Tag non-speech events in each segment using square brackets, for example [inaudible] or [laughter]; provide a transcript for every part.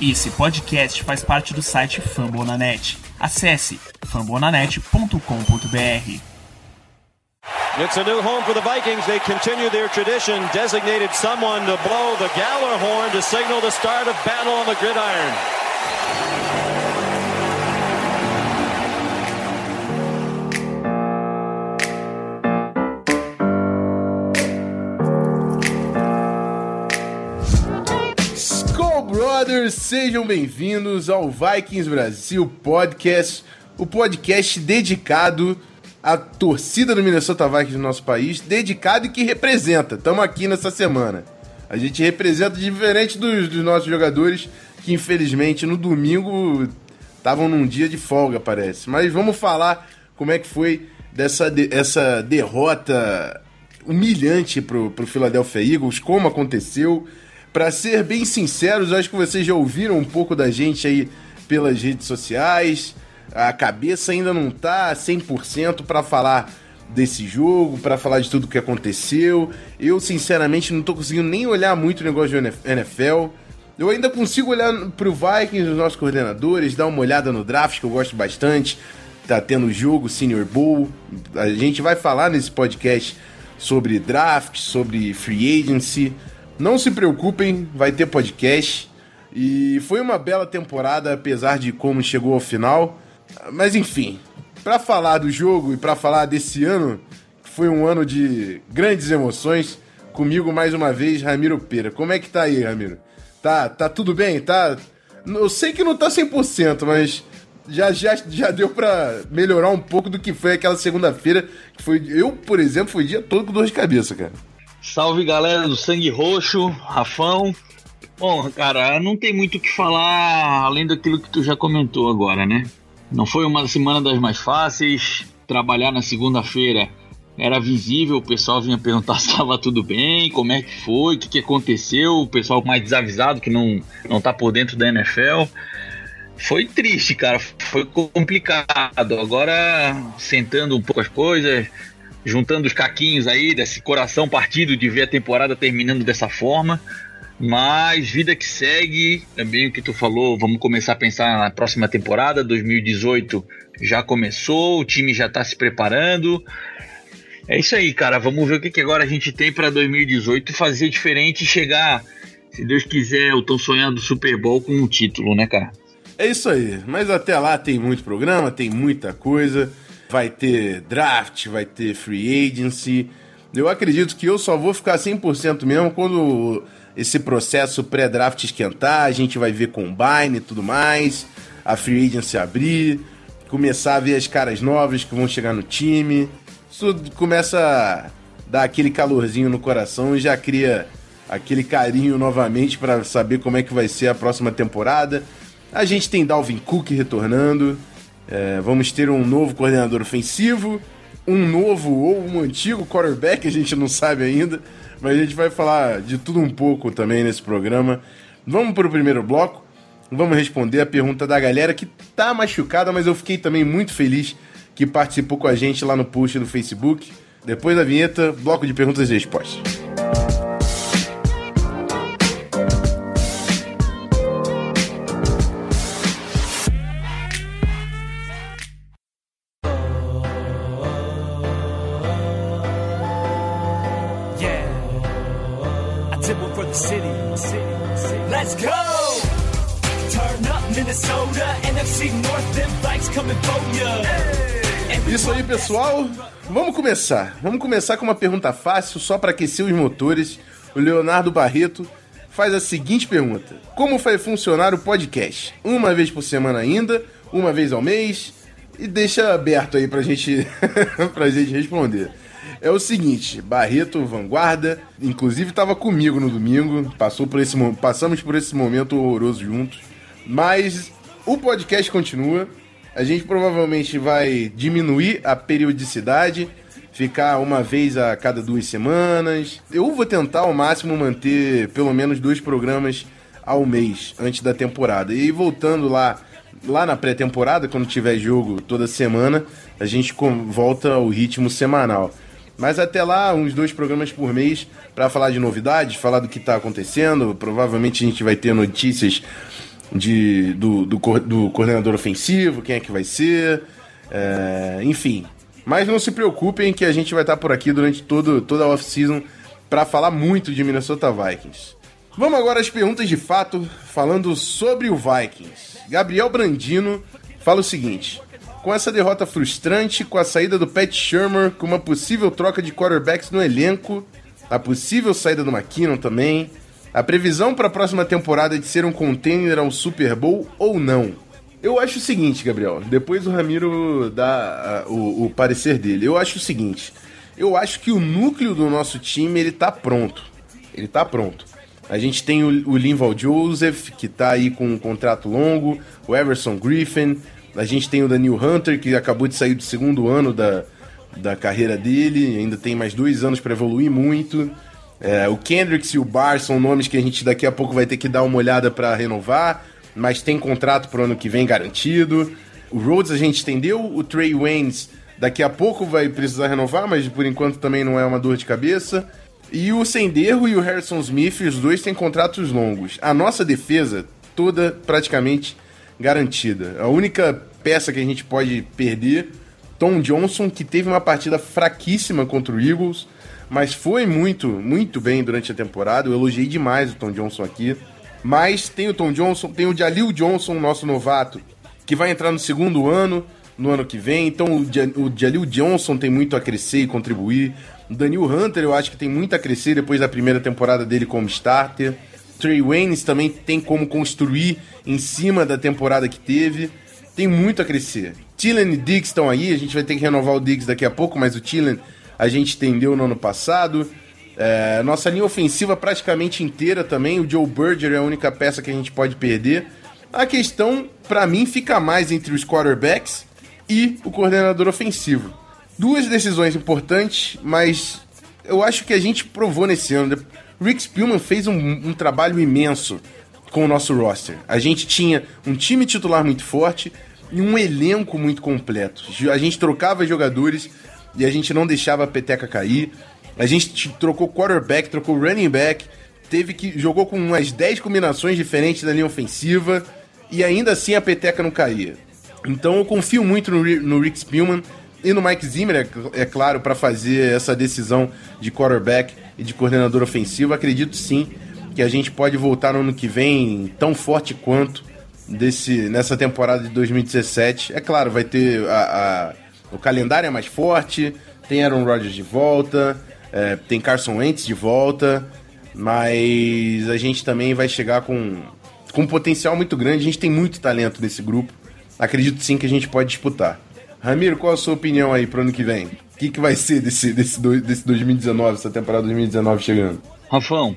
Esse podcast faz parte do site Fambonanet. Acesse fambonanet.com.br. It's a new home for the Vikings. They continue their tradition, designated someone to blow the Galler horn to signal the start of battle on the gridiron. Brothers, sejam bem-vindos ao Vikings Brasil Podcast, o podcast dedicado à torcida do Minnesota Vikings no nosso país, dedicado e que representa. Estamos aqui nessa semana. A gente representa diferente dos, dos nossos jogadores que infelizmente no domingo estavam num dia de folga, parece. Mas vamos falar como é que foi dessa de, essa derrota humilhante pro, pro Philadelphia Eagles, como aconteceu. Para ser bem sinceros, acho que vocês já ouviram um pouco da gente aí pelas redes sociais. A cabeça ainda não tá 100% para falar desse jogo, para falar de tudo que aconteceu. Eu, sinceramente, não tô conseguindo nem olhar muito o negócio de NFL. Eu ainda consigo olhar pro Vikings, os nossos coordenadores, dar uma olhada no draft, que eu gosto bastante. Tá tendo jogo, Senior Bowl. A gente vai falar nesse podcast sobre draft, sobre free agency. Não se preocupem, vai ter podcast. E foi uma bela temporada, apesar de como chegou ao final. Mas enfim, para falar do jogo e para falar desse ano, que foi um ano de grandes emoções, comigo mais uma vez, Ramiro Pera. Como é que tá aí, Ramiro? Tá, tá tudo bem? Tá. Eu sei que não tá 100%, mas já, já, já deu para melhorar um pouco do que foi aquela segunda-feira, que foi eu, por exemplo, foi dia todo com dor de cabeça, cara. Salve galera do Sangue Roxo, Rafão. Bom, cara, não tem muito o que falar além daquilo que tu já comentou agora, né? Não foi uma semana das mais fáceis. Trabalhar na segunda-feira era visível, o pessoal vinha perguntar se estava tudo bem, como é que foi, o que, que aconteceu, o pessoal mais desavisado que não, não tá por dentro da NFL. Foi triste, cara, foi complicado. Agora, sentando um pouco as coisas, juntando os caquinhos aí desse coração partido de ver a temporada terminando dessa forma. Mas vida que segue, é bem o que tu falou, vamos começar a pensar na próxima temporada, 2018 já começou, o time já tá se preparando. É isso aí, cara, vamos ver o que, que agora a gente tem para 2018 fazer diferente e chegar, se Deus quiser, o tão sonhado Super Bowl com um título, né, cara? É isso aí, mas até lá tem muito programa, tem muita coisa vai ter draft, vai ter free agency. Eu acredito que eu só vou ficar 100% mesmo quando esse processo pré-draft esquentar, a gente vai ver combine e tudo mais, a free agency abrir, começar a ver as caras novas que vão chegar no time. Isso começa a dar aquele calorzinho no coração e já cria aquele carinho novamente para saber como é que vai ser a próxima temporada. A gente tem Dalvin Cook retornando, é, vamos ter um novo coordenador ofensivo, um novo ou um antigo quarterback, a gente não sabe ainda, mas a gente vai falar de tudo um pouco também nesse programa. Vamos para o primeiro bloco, vamos responder a pergunta da galera que tá machucada, mas eu fiquei também muito feliz que participou com a gente lá no post do Facebook. Depois da vinheta, bloco de perguntas e respostas. Isso aí, pessoal. Vamos começar. Vamos começar com uma pergunta fácil, só para aquecer os motores. O Leonardo Barreto faz a seguinte pergunta: Como vai funcionar o podcast? Uma vez por semana ainda? Uma vez ao mês? E deixa aberto aí pra gente, [laughs] pra gente responder. É o seguinte, Barreto, vanguarda, inclusive estava comigo no domingo, passou por esse, passamos por esse momento horroroso juntos, mas o podcast continua. A gente provavelmente vai diminuir a periodicidade, ficar uma vez a cada duas semanas. Eu vou tentar ao máximo manter pelo menos dois programas ao mês antes da temporada. E voltando lá lá na pré-temporada, quando tiver jogo toda semana, a gente volta ao ritmo semanal. Mas até lá, uns dois programas por mês para falar de novidades, falar do que está acontecendo. Provavelmente a gente vai ter notícias de, do, do, do coordenador ofensivo, quem é que vai ser, é, enfim. Mas não se preocupem que a gente vai estar por aqui durante todo, toda a off-season para falar muito de Minnesota Vikings. Vamos agora às perguntas de fato, falando sobre o Vikings. Gabriel Brandino fala o seguinte: com essa derrota frustrante, com a saída do Pat Shermer, com uma possível troca de quarterbacks no elenco, a possível saída do McKinnon também, a previsão para a próxima temporada de ser um contender ao Super Bowl ou não? Eu acho o seguinte, Gabriel, depois o Ramiro dá uh, o, o, parecer dele. Eu acho o seguinte, eu acho que o núcleo do nosso time ele tá pronto. Ele tá pronto. A gente tem o, o Linval Joseph, que tá aí com um contrato longo, o Everson Griffin, a gente tem o Daniel Hunter, que acabou de sair do segundo ano da, da carreira dele, ainda tem mais dois anos para evoluir muito. É, o Kendricks e o Barr são nomes que a gente daqui a pouco vai ter que dar uma olhada para renovar, mas tem contrato pro ano que vem garantido. O Rhodes a gente estendeu, o Trey Waynes daqui a pouco vai precisar renovar, mas por enquanto também não é uma dor de cabeça. E o Senderro e o Harrison Smith, os dois têm contratos longos. A nossa defesa toda praticamente garantida. A única peça que a gente pode perder, Tom Johnson, que teve uma partida fraquíssima contra o Eagles, mas foi muito, muito bem durante a temporada. Eu elogiei demais o Tom Johnson aqui. Mas tem o Tom Johnson, tem o Jalil Johnson, nosso novato, que vai entrar no segundo ano, no ano que vem. Então o Jalil Johnson tem muito a crescer e contribuir. O Daniel Hunter eu acho que tem muito a crescer depois da primeira temporada dele como starter. Trey Waynes também tem como construir em cima da temporada que teve. Tem muito a crescer. Tillen e Diggs estão aí, a gente vai ter que renovar o Diggs daqui a pouco, mas o Tillen a gente entendeu no ano passado. É, nossa linha ofensiva praticamente inteira também. O Joe Berger é a única peça que a gente pode perder. A questão, para mim, fica mais entre os quarterbacks e o coordenador ofensivo. Duas decisões importantes, mas eu acho que a gente provou nesse ano. Rick Spielman fez um, um trabalho imenso com o nosso roster. A gente tinha um time titular muito forte e um elenco muito completo. A gente trocava jogadores e a gente não deixava a peteca cair. A gente trocou quarterback, trocou running back, teve que jogou com umas 10 combinações diferentes da linha ofensiva e ainda assim a peteca não caía. Então eu confio muito no, no Rick Spielman e no Mike Zimmer, é, é claro, para fazer essa decisão de quarterback e de coordenador ofensivo. Acredito sim que a gente pode voltar no ano que vem tão forte quanto desse, nessa temporada de 2017. É claro, vai ter a, a o calendário é mais forte, tem Aaron Rodgers de volta, é, tem Carson Wentz de volta, mas a gente também vai chegar com, com um potencial muito grande. A gente tem muito talento nesse grupo. Acredito sim que a gente pode disputar. Ramiro, qual a sua opinião aí pro ano que vem? O que, que vai ser desse, desse, desse 2019, essa temporada 2019 chegando? Rafão,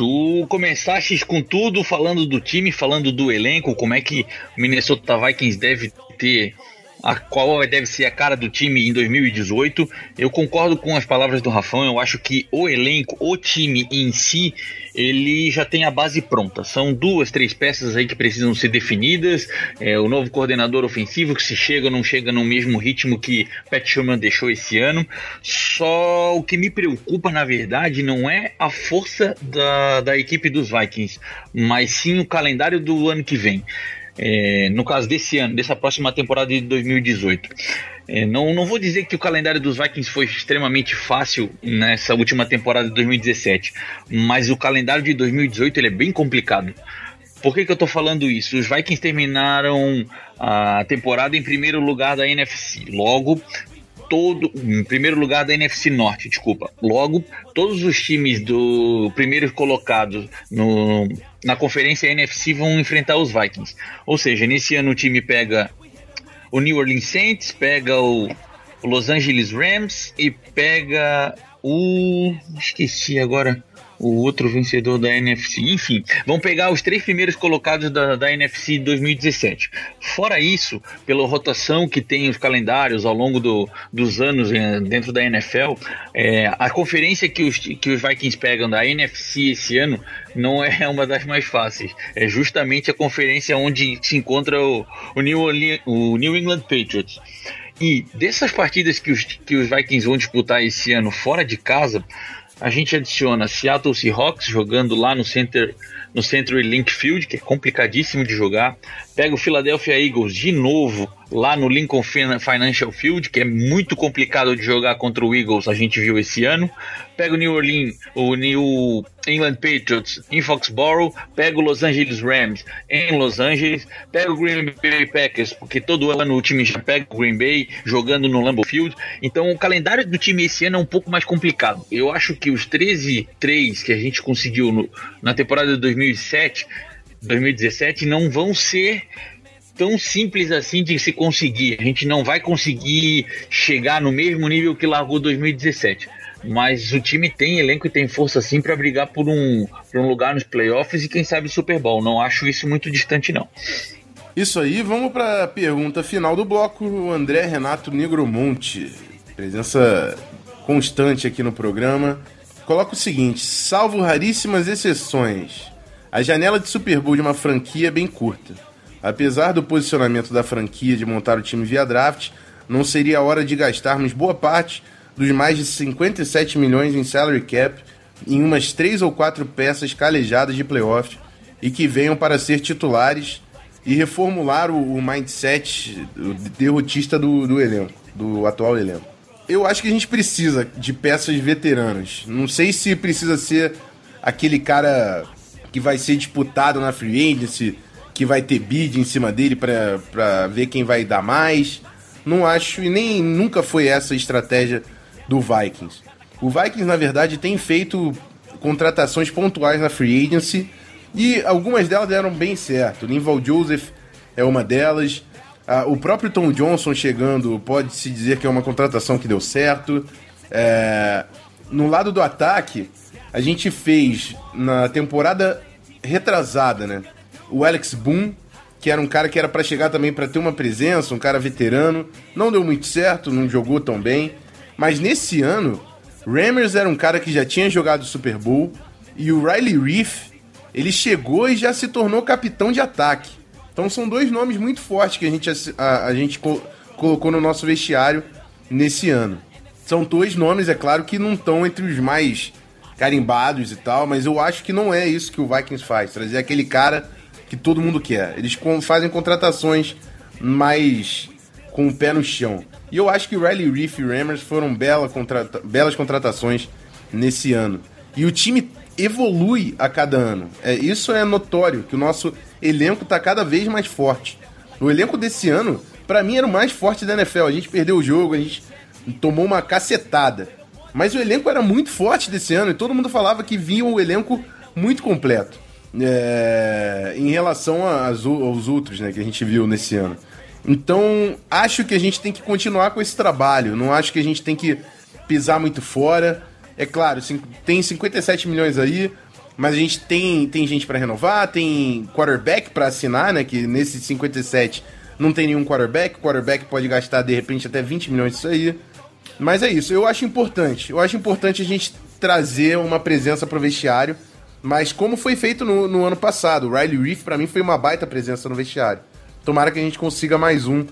Tu começaste com tudo falando do time, falando do elenco, como é que o Minnesota Vikings deve ter a qual deve ser a cara do time em 2018. Eu concordo com as palavras do Rafão, eu acho que o elenco, o time em si, ele já tem a base pronta. São duas, três peças aí que precisam ser definidas. É, o novo coordenador ofensivo que se chega ou não chega no mesmo ritmo que Pat Sherman deixou esse ano. Só o que me preocupa, na verdade, não é a força da, da equipe dos Vikings, mas sim o calendário do ano que vem é, no caso desse ano, dessa próxima temporada de 2018. É, não, não vou dizer que o calendário dos Vikings foi extremamente fácil nessa última temporada de 2017, mas o calendário de 2018 ele é bem complicado. Por que, que eu estou falando isso? Os Vikings terminaram a temporada em primeiro lugar da NFC. Logo, todo. Em primeiro lugar da NFC Norte, desculpa. Logo, todos os times do primeiro colocado no, na conferência NFC vão enfrentar os Vikings. Ou seja, nesse ano o time pega o New Orleans Saints, pega o, Los Angeles Rams e pega o. Esqueci agora o outro vencedor da NFC. Enfim, vão pegar os três primeiros colocados da, da NFC 2017. Fora isso, pela rotação que tem os calendários ao longo do, dos anos eh, dentro da NFL, é, a conferência que os, que os Vikings pegam da NFC esse ano não é [laughs] uma das mais fáceis. É justamente a conferência onde se encontra o, o, New, o New England Patriots. E dessas partidas que os, que os Vikings vão disputar esse ano fora de casa, a gente adiciona Seattle Seahawks jogando lá no Center, no Century Link Field, que é complicadíssimo de jogar. Pega o Philadelphia Eagles de novo lá no Lincoln Financial Field, que é muito complicado de jogar contra o Eagles, a gente viu esse ano. Pega o New Orleans, o New England Patriots em Foxborough, pega o Los Angeles Rams em Los Angeles, pega o Green Bay Packers, porque todo ano o time já pega o Green Bay jogando no Lambeau Field. Então o calendário do time esse ano é um pouco mais complicado. Eu acho que os 13-3 que a gente conseguiu no, na temporada de 2007, 2017 não vão ser tão simples assim de se conseguir. A gente não vai conseguir chegar no mesmo nível que largou 2017. Mas o time tem elenco e tem força sim para brigar por um, por um lugar nos playoffs e quem sabe Super Bowl. Não acho isso muito distante, não. Isso aí, vamos para a pergunta final do bloco. O André Renato Negromonte, presença constante aqui no programa. Coloca o seguinte: salvo raríssimas exceções, a janela de Super Bowl de uma franquia é bem curta. Apesar do posicionamento da franquia de montar o time via draft, não seria a hora de gastarmos boa parte dos mais de 57 milhões em salary cap em umas três ou quatro peças calejadas de playoff e que venham para ser titulares e reformular o, o mindset derrotista do, do elenco, do atual elenco. Eu acho que a gente precisa de peças veteranas. Não sei se precisa ser aquele cara que vai ser disputado na free agency, que vai ter bid em cima dele para ver quem vai dar mais. Não acho, e nem nunca foi essa a estratégia do Vikings. O Vikings, na verdade, tem feito contratações pontuais na free agency e algumas delas deram bem certo. Linval Joseph é uma delas. Ah, o próprio Tom Johnson chegando pode-se dizer que é uma contratação que deu certo. É... No lado do ataque, a gente fez na temporada retrasada, né? O Alex Boone, que era um cara que era para chegar também para ter uma presença, um cara veterano. Não deu muito certo, não jogou tão bem. Mas nesse ano, Rammers era um cara que já tinha jogado Super Bowl e o Riley Reef, ele chegou e já se tornou capitão de ataque. Então são dois nomes muito fortes que a gente, a, a gente co colocou no nosso vestiário nesse ano. São dois nomes, é claro, que não estão entre os mais carimbados e tal, mas eu acho que não é isso que o Vikings faz. Trazer aquele cara que todo mundo quer. Eles fazem contratações mais com o pé no chão. E eu acho que Riley Reef e Rammers foram bela contrata belas contratações nesse ano. E o time evolui a cada ano. É, isso é notório, que o nosso elenco está cada vez mais forte. O elenco desse ano, para mim, era o mais forte da NFL. A gente perdeu o jogo, a gente tomou uma cacetada. Mas o elenco era muito forte desse ano e todo mundo falava que vinha o elenco muito completo é, em relação às, aos outros né, que a gente viu nesse ano. Então, acho que a gente tem que continuar com esse trabalho. Não acho que a gente tem que pisar muito fora. É claro, tem 57 milhões aí, mas a gente tem, tem gente para renovar, tem quarterback para assinar, né? Que nesses 57 não tem nenhum quarterback. O quarterback pode gastar de repente até 20 milhões disso aí. Mas é isso, eu acho importante. Eu acho importante a gente trazer uma presença pro vestiário mas como foi feito no, no ano passado, o Riley Reef para mim foi uma baita presença no vestiário. Tomara que a gente consiga mais um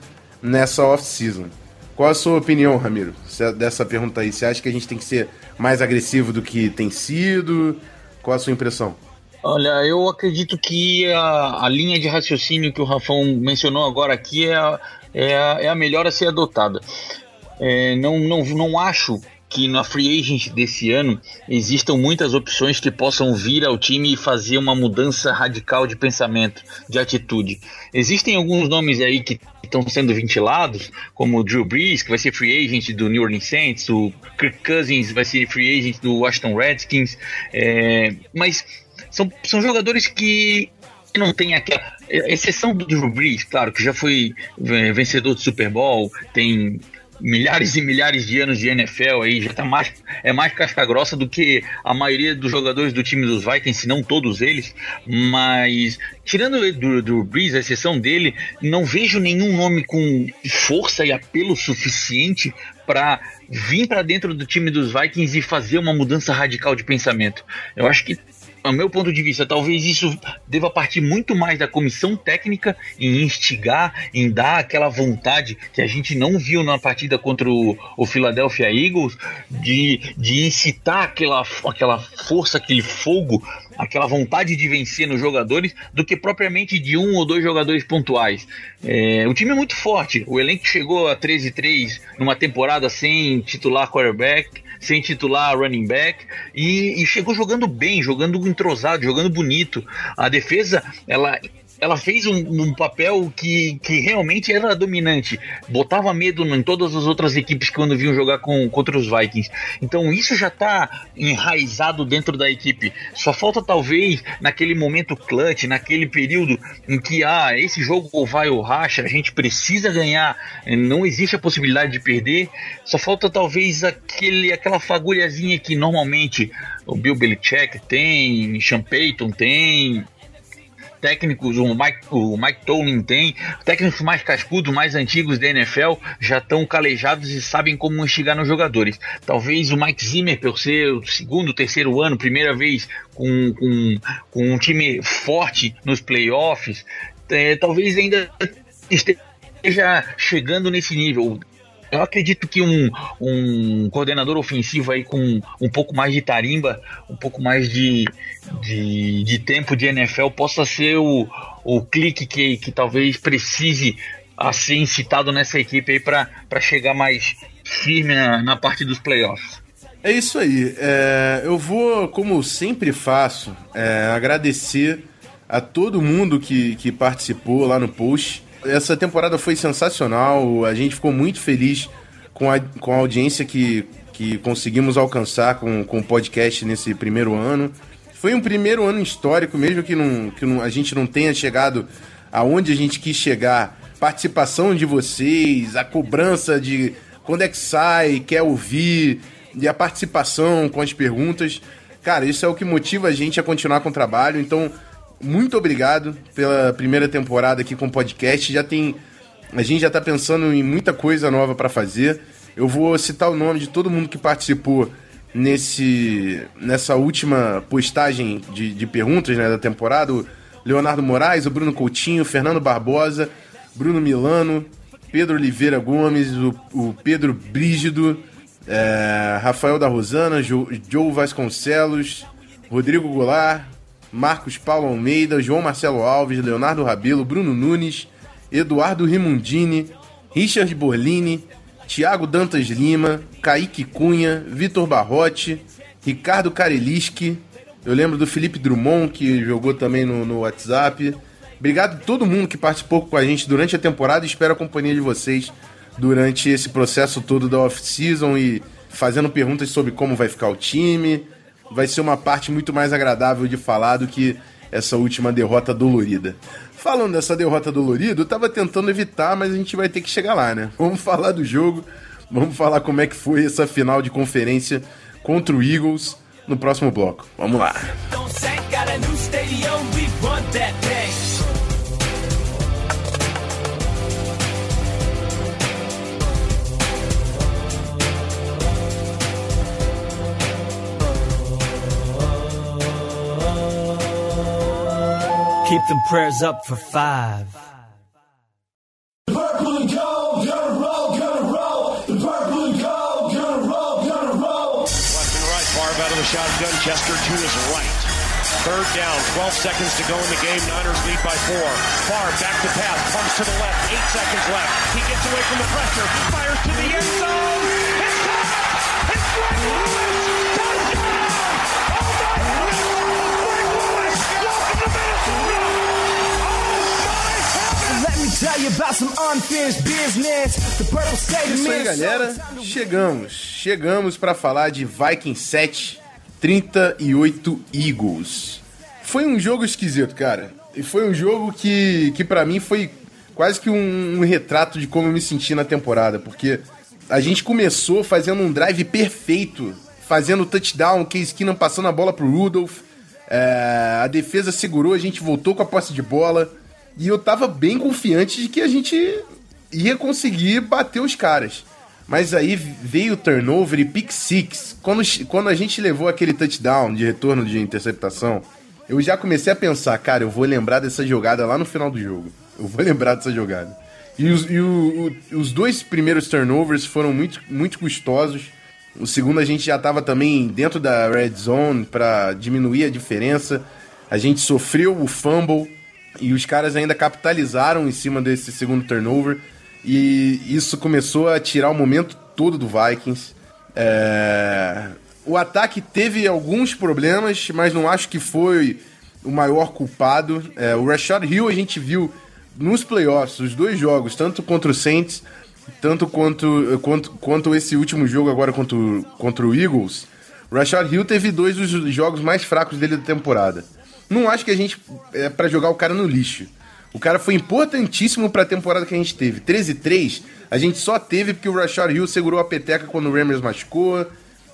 nessa off-season. Qual a sua opinião, Ramiro, dessa pergunta aí? Você acha que a gente tem que ser mais agressivo do que tem sido? Qual a sua impressão? Olha, eu acredito que a, a linha de raciocínio que o Rafão mencionou agora aqui é a, é a, é a melhor a ser adotada. É, não, não, não acho que na free agent desse ano existam muitas opções que possam vir ao time e fazer uma mudança radical de pensamento, de atitude. Existem alguns nomes aí que estão sendo ventilados, como o Drew Brees, que vai ser free agent do New Orleans Saints, o Kirk Cousins vai ser free agent do Washington Redskins, é, mas são, são jogadores que não tem aquela exceção do Drew Brees, claro, que já foi é, vencedor do Super Bowl, tem milhares e milhares de anos de NFL aí, já tá mais, é mais casca grossa do que a maioria dos jogadores do time dos Vikings, se não todos eles, mas tirando do, do Breeze, a exceção dele, não vejo nenhum nome com força e apelo suficiente para vir para dentro do time dos Vikings e fazer uma mudança radical de pensamento. Eu acho que ao meu ponto de vista, talvez isso deva partir muito mais da comissão técnica em instigar, em dar aquela vontade que a gente não viu na partida contra o, o Philadelphia Eagles, de, de incitar aquela, aquela força, aquele fogo, aquela vontade de vencer nos jogadores, do que propriamente de um ou dois jogadores pontuais. É, o time é muito forte, o elenco chegou a 13-3 numa temporada sem titular quarterback sem titular running back e, e chegou jogando bem, jogando entrosado, jogando bonito. A defesa, ela ela fez um, um, papel que, que realmente era dominante, botava medo em todas as outras equipes quando vinham jogar com, contra os Vikings. Então isso já está enraizado dentro da equipe. Só falta talvez naquele momento clutch, naquele período em que ah, esse jogo vai ou racha, a gente precisa ganhar, não existe a possibilidade de perder. Só falta talvez aquele, aquela fagulhazinha que normalmente o Bill Belichick tem, Sean Payton tem, técnicos, o Mike, o Mike Tomlin tem, técnicos mais cascudos, mais antigos da NFL, já estão calejados e sabem como instigar nos jogadores. Talvez o Mike Zimmer, por ser o segundo, terceiro ano, primeira vez com, com, com um time forte nos playoffs, é, talvez ainda esteja chegando nesse nível. Eu acredito que um, um coordenador ofensivo aí com um pouco mais de tarimba, um pouco mais de, de, de tempo de NFL possa ser o, o clique que, que talvez precise a ser incitado nessa equipe aí para chegar mais firme na, na parte dos playoffs. É isso aí. É, eu vou, como sempre faço, é, agradecer a todo mundo que, que participou lá no post. Essa temporada foi sensacional, a gente ficou muito feliz com a, com a audiência que, que conseguimos alcançar com, com o podcast nesse primeiro ano. Foi um primeiro ano histórico, mesmo que, não, que não, a gente não tenha chegado aonde a gente quis chegar. Participação de vocês, a cobrança de quando é que sai, quer ouvir, e a participação com as perguntas. Cara, isso é o que motiva a gente a continuar com o trabalho. Então, muito obrigado pela primeira temporada aqui com o podcast. Já tem. A gente já tá pensando em muita coisa nova para fazer. Eu vou citar o nome de todo mundo que participou nesse nessa última postagem de, de perguntas né, da temporada. O Leonardo Moraes, o Bruno Coutinho, Fernando Barbosa, Bruno Milano, Pedro Oliveira Gomes, o, o Pedro Brígido, é, Rafael da Rosana, jo, Joe Vasconcelos, Rodrigo Goulart, Marcos Paulo Almeida, João Marcelo Alves, Leonardo Rabelo, Bruno Nunes, Eduardo Rimundini, Richard Borlini, Tiago Dantas Lima, Kaique Cunha, Vitor Barrote, Ricardo Kareliski, eu lembro do Felipe Drummond, que jogou também no, no WhatsApp. Obrigado a todo mundo que participou com a gente durante a temporada e espero a companhia de vocês durante esse processo todo da off-season e fazendo perguntas sobre como vai ficar o time, vai ser uma parte muito mais agradável de falar do que essa última derrota dolorida. Falando dessa derrota dolorida, eu tava tentando evitar, mas a gente vai ter que chegar lá, né? Vamos falar do jogo, vamos falar como é que foi essa final de conferência contra o Eagles no próximo bloco. Vamos lá. Keep them prayers up for five. The purple and gold, gonna roll, gonna roll. The purple and gold, gonna roll, gonna roll. Left and right, Favre out of the shotgun. Chester to his right. Third down, 12 seconds to go in the game. Niners lead by four. Favre back to pass, comes to the left. Eight seconds left. He gets away from the pressure, fires to the end zone. It's caught! It's Greg Lewis! Isso aí, galera. Chegamos. Chegamos para falar de Viking 7, 38 Eagles. Foi um jogo esquisito, cara. E foi um jogo que, que para mim foi quase que um, um, retrato de como eu me senti na temporada, porque a gente começou fazendo um drive perfeito, fazendo touchdown, Case Keenum passando a bola pro Rudolph, é, a defesa segurou, a gente voltou com a posse de bola, e eu tava bem confiante de que a gente ia conseguir bater os caras. Mas aí veio o turnover e pick six. Quando, quando a gente levou aquele touchdown de retorno de interceptação, eu já comecei a pensar, cara, eu vou lembrar dessa jogada lá no final do jogo. Eu vou [laughs] lembrar dessa jogada. E os, e o, o, os dois primeiros turnovers foram muito, muito custosos. O segundo a gente já estava também dentro da red zone para diminuir a diferença. A gente sofreu o fumble e os caras ainda capitalizaram em cima desse segundo turnover. E isso começou a tirar o momento todo do Vikings. É... O ataque teve alguns problemas, mas não acho que foi o maior culpado. É, o Rashad Hill a gente viu nos playoffs, os dois jogos, tanto contra o Saints, tanto quanto, quanto, quanto esse último jogo agora contra, contra o Eagles, o Rashad Hill teve dois dos jogos mais fracos dele da temporada. Não acho que a gente é para jogar o cara no lixo. O cara foi importantíssimo para a temporada que a gente teve. 13-3, a gente só teve porque o Rashad Hill segurou a peteca quando o Rammers machucou.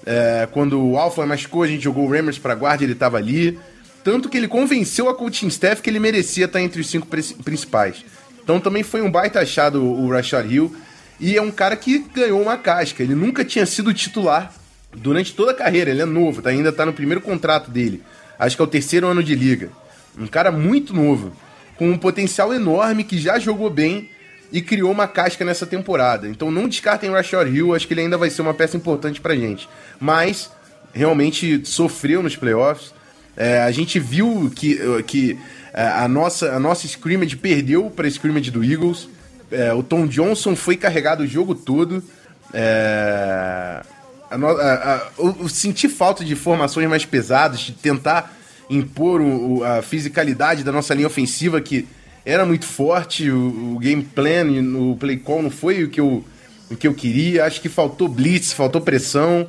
É, quando o Alpha machucou, a gente jogou o Rammers para guarda ele estava ali. Tanto que ele convenceu a coaching staff que ele merecia estar entre os cinco principais. Então também foi um baita achado o Rashad Hill. E é um cara que ganhou uma casca. Ele nunca tinha sido titular durante toda a carreira. Ele é novo, tá? ainda está no primeiro contrato dele. Acho que é o terceiro ano de liga. Um cara muito novo, com um potencial enorme que já jogou bem e criou uma casca nessa temporada. Então não descartem o Rashad Hill, acho que ele ainda vai ser uma peça importante pra gente. Mas realmente sofreu nos playoffs. É, a gente viu que, que é, a, nossa, a nossa scrimmage perdeu para a scrimmage do Eagles. É, o Tom Johnson foi carregado o jogo todo. É, a, a, eu senti falta de formações mais pesadas, de tentar impor o, a fisicalidade da nossa linha ofensiva, que era muito forte. O, o game plan, o play call não foi o que eu, o que eu queria. Acho que faltou blitz, faltou pressão.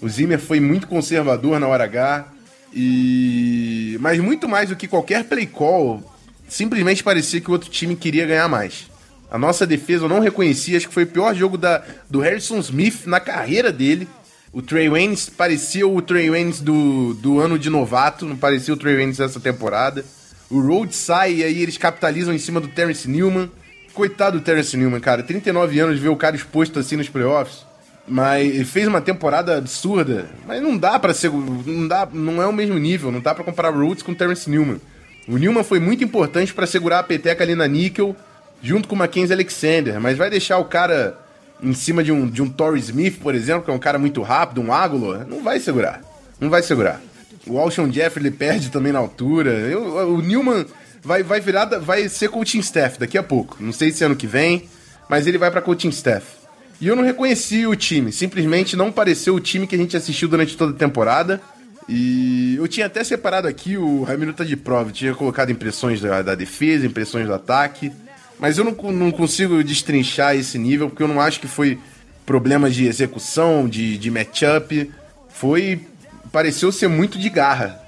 O Zimmer foi muito conservador na hora H. E mas muito mais do que qualquer play call, simplesmente parecia que o outro time queria ganhar mais. A nossa defesa eu não reconhecia, acho que foi o pior jogo da, do Harrison Smith na carreira dele. O Trey Waynes parecia o Trey Waynes do, do ano de novato, não parecia o Trey Waynes dessa temporada. O Rhodes sai e aí eles capitalizam em cima do Terrence Newman. Coitado do Terrence Newman, cara. 39 anos, ver o cara exposto assim nos playoffs. Mas ele fez uma temporada absurda. Mas não dá para ser. Não, dá, não é o mesmo nível. Não dá para comparar Rhodes com o Terence Newman. O Newman foi muito importante para segurar a peteca ali na níquel, junto com o Mackenzie Alexander. Mas vai deixar o cara em cima de um, de um Torrey Smith, por exemplo, que é um cara muito rápido, um Águlo. Não vai segurar. Não vai segurar. O Alshon Jeffrey ele perde também na altura. Eu, o Newman vai, vai virar. Vai ser coaching staff daqui a pouco. Não sei se ano que vem, mas ele vai para coaching staff. E eu não reconheci o time, simplesmente não pareceu o time que a gente assistiu durante toda a temporada. E eu tinha até separado aqui, o Ramiro tá de prova, tinha colocado impressões da, da defesa, impressões do ataque. Mas eu não, não consigo destrinchar esse nível, porque eu não acho que foi problema de execução, de, de matchup. Foi. pareceu ser muito de garra.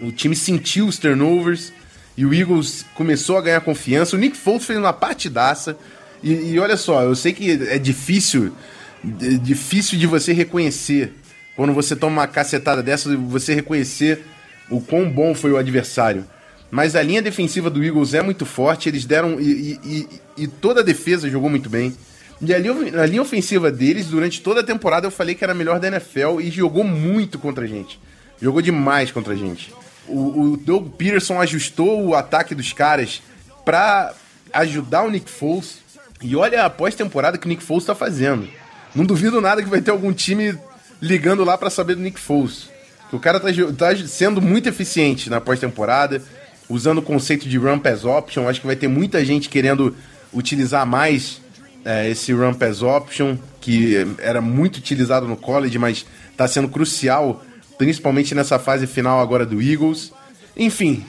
O time sentiu os turnovers e o Eagles começou a ganhar confiança. O Nick Foles fez uma partidaça. E, e olha só, eu sei que é difícil, é difícil de você reconhecer quando você toma uma cacetada dessa, você reconhecer o quão bom foi o adversário. Mas a linha defensiva do Eagles é muito forte, eles deram. E, e, e toda a defesa jogou muito bem. E a linha, a linha ofensiva deles, durante toda a temporada, eu falei que era a melhor da NFL e jogou muito contra a gente. Jogou demais contra a gente. O, o Doug Peterson ajustou o ataque dos caras para ajudar o Nick Foles e olha a pós-temporada que o Nick Foles tá fazendo. Não duvido nada que vai ter algum time ligando lá para saber do Nick Foles. O cara tá, tá sendo muito eficiente na pós-temporada, usando o conceito de Run Pass Option. Acho que vai ter muita gente querendo utilizar mais é, esse Run Pass Option, que era muito utilizado no college, mas está sendo crucial, principalmente nessa fase final agora do Eagles. Enfim,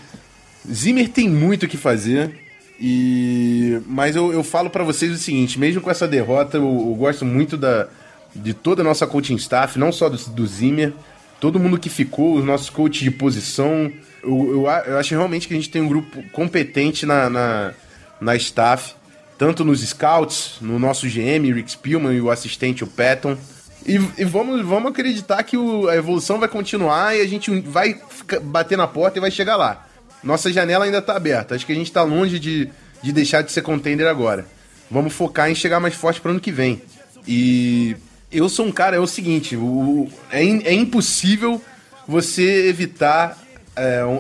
Zimmer tem muito o que fazer. E mas eu, eu falo para vocês o seguinte, mesmo com essa derrota, eu, eu, gosto muito da de toda a nossa coaching staff, não só do, do Zimmer, todo mundo que ficou, os nossos coaches de posição. Eu, eu, eu acho realmente que a gente tem um grupo competente na, na, na staff, tanto nos scouts, no nosso GM, Rick Spielman, e o assistente, o Patton. E, e, vamos, vamos acreditar que o, a evolução vai continuar e a gente vai bater na porta e vai chegar lá nossa janela ainda tá aberta. Acho que a gente tá longe de, de deixar de ser contender agora. Vamos focar em chegar mais forte pro ano que vem. E eu sou um cara, é o seguinte, o, é, in, é impossível você evitar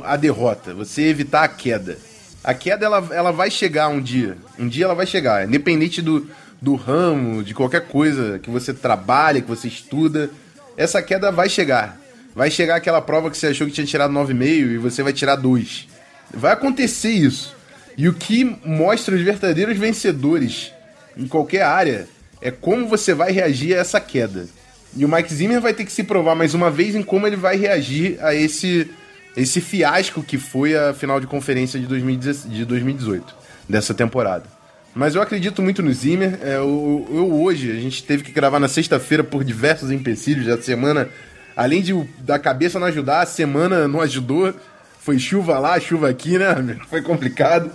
a derrota, você evitar a queda. A queda ela, ela vai chegar um dia. Um dia ela vai chegar, independente do, do ramo, de qualquer coisa que você trabalha, que você estuda, essa queda vai chegar. Vai chegar aquela prova que você achou que tinha tirado 9,5 e você vai tirar 2. Vai acontecer isso. E o que mostra os verdadeiros vencedores em qualquer área é como você vai reagir a essa queda. E o Mike Zimmer vai ter que se provar mais uma vez em como ele vai reagir a esse, esse fiasco que foi a final de conferência de, 2018, dessa temporada. Mas eu acredito muito no Zimmer. É, eu, eu, hoje, a gente teve que gravar na sexta-feira por diversos empecilhos. A semana, além de da cabeça não ajudar, a semana não ajudou. Foi chuva lá, chuva aqui, né? Foi complicado.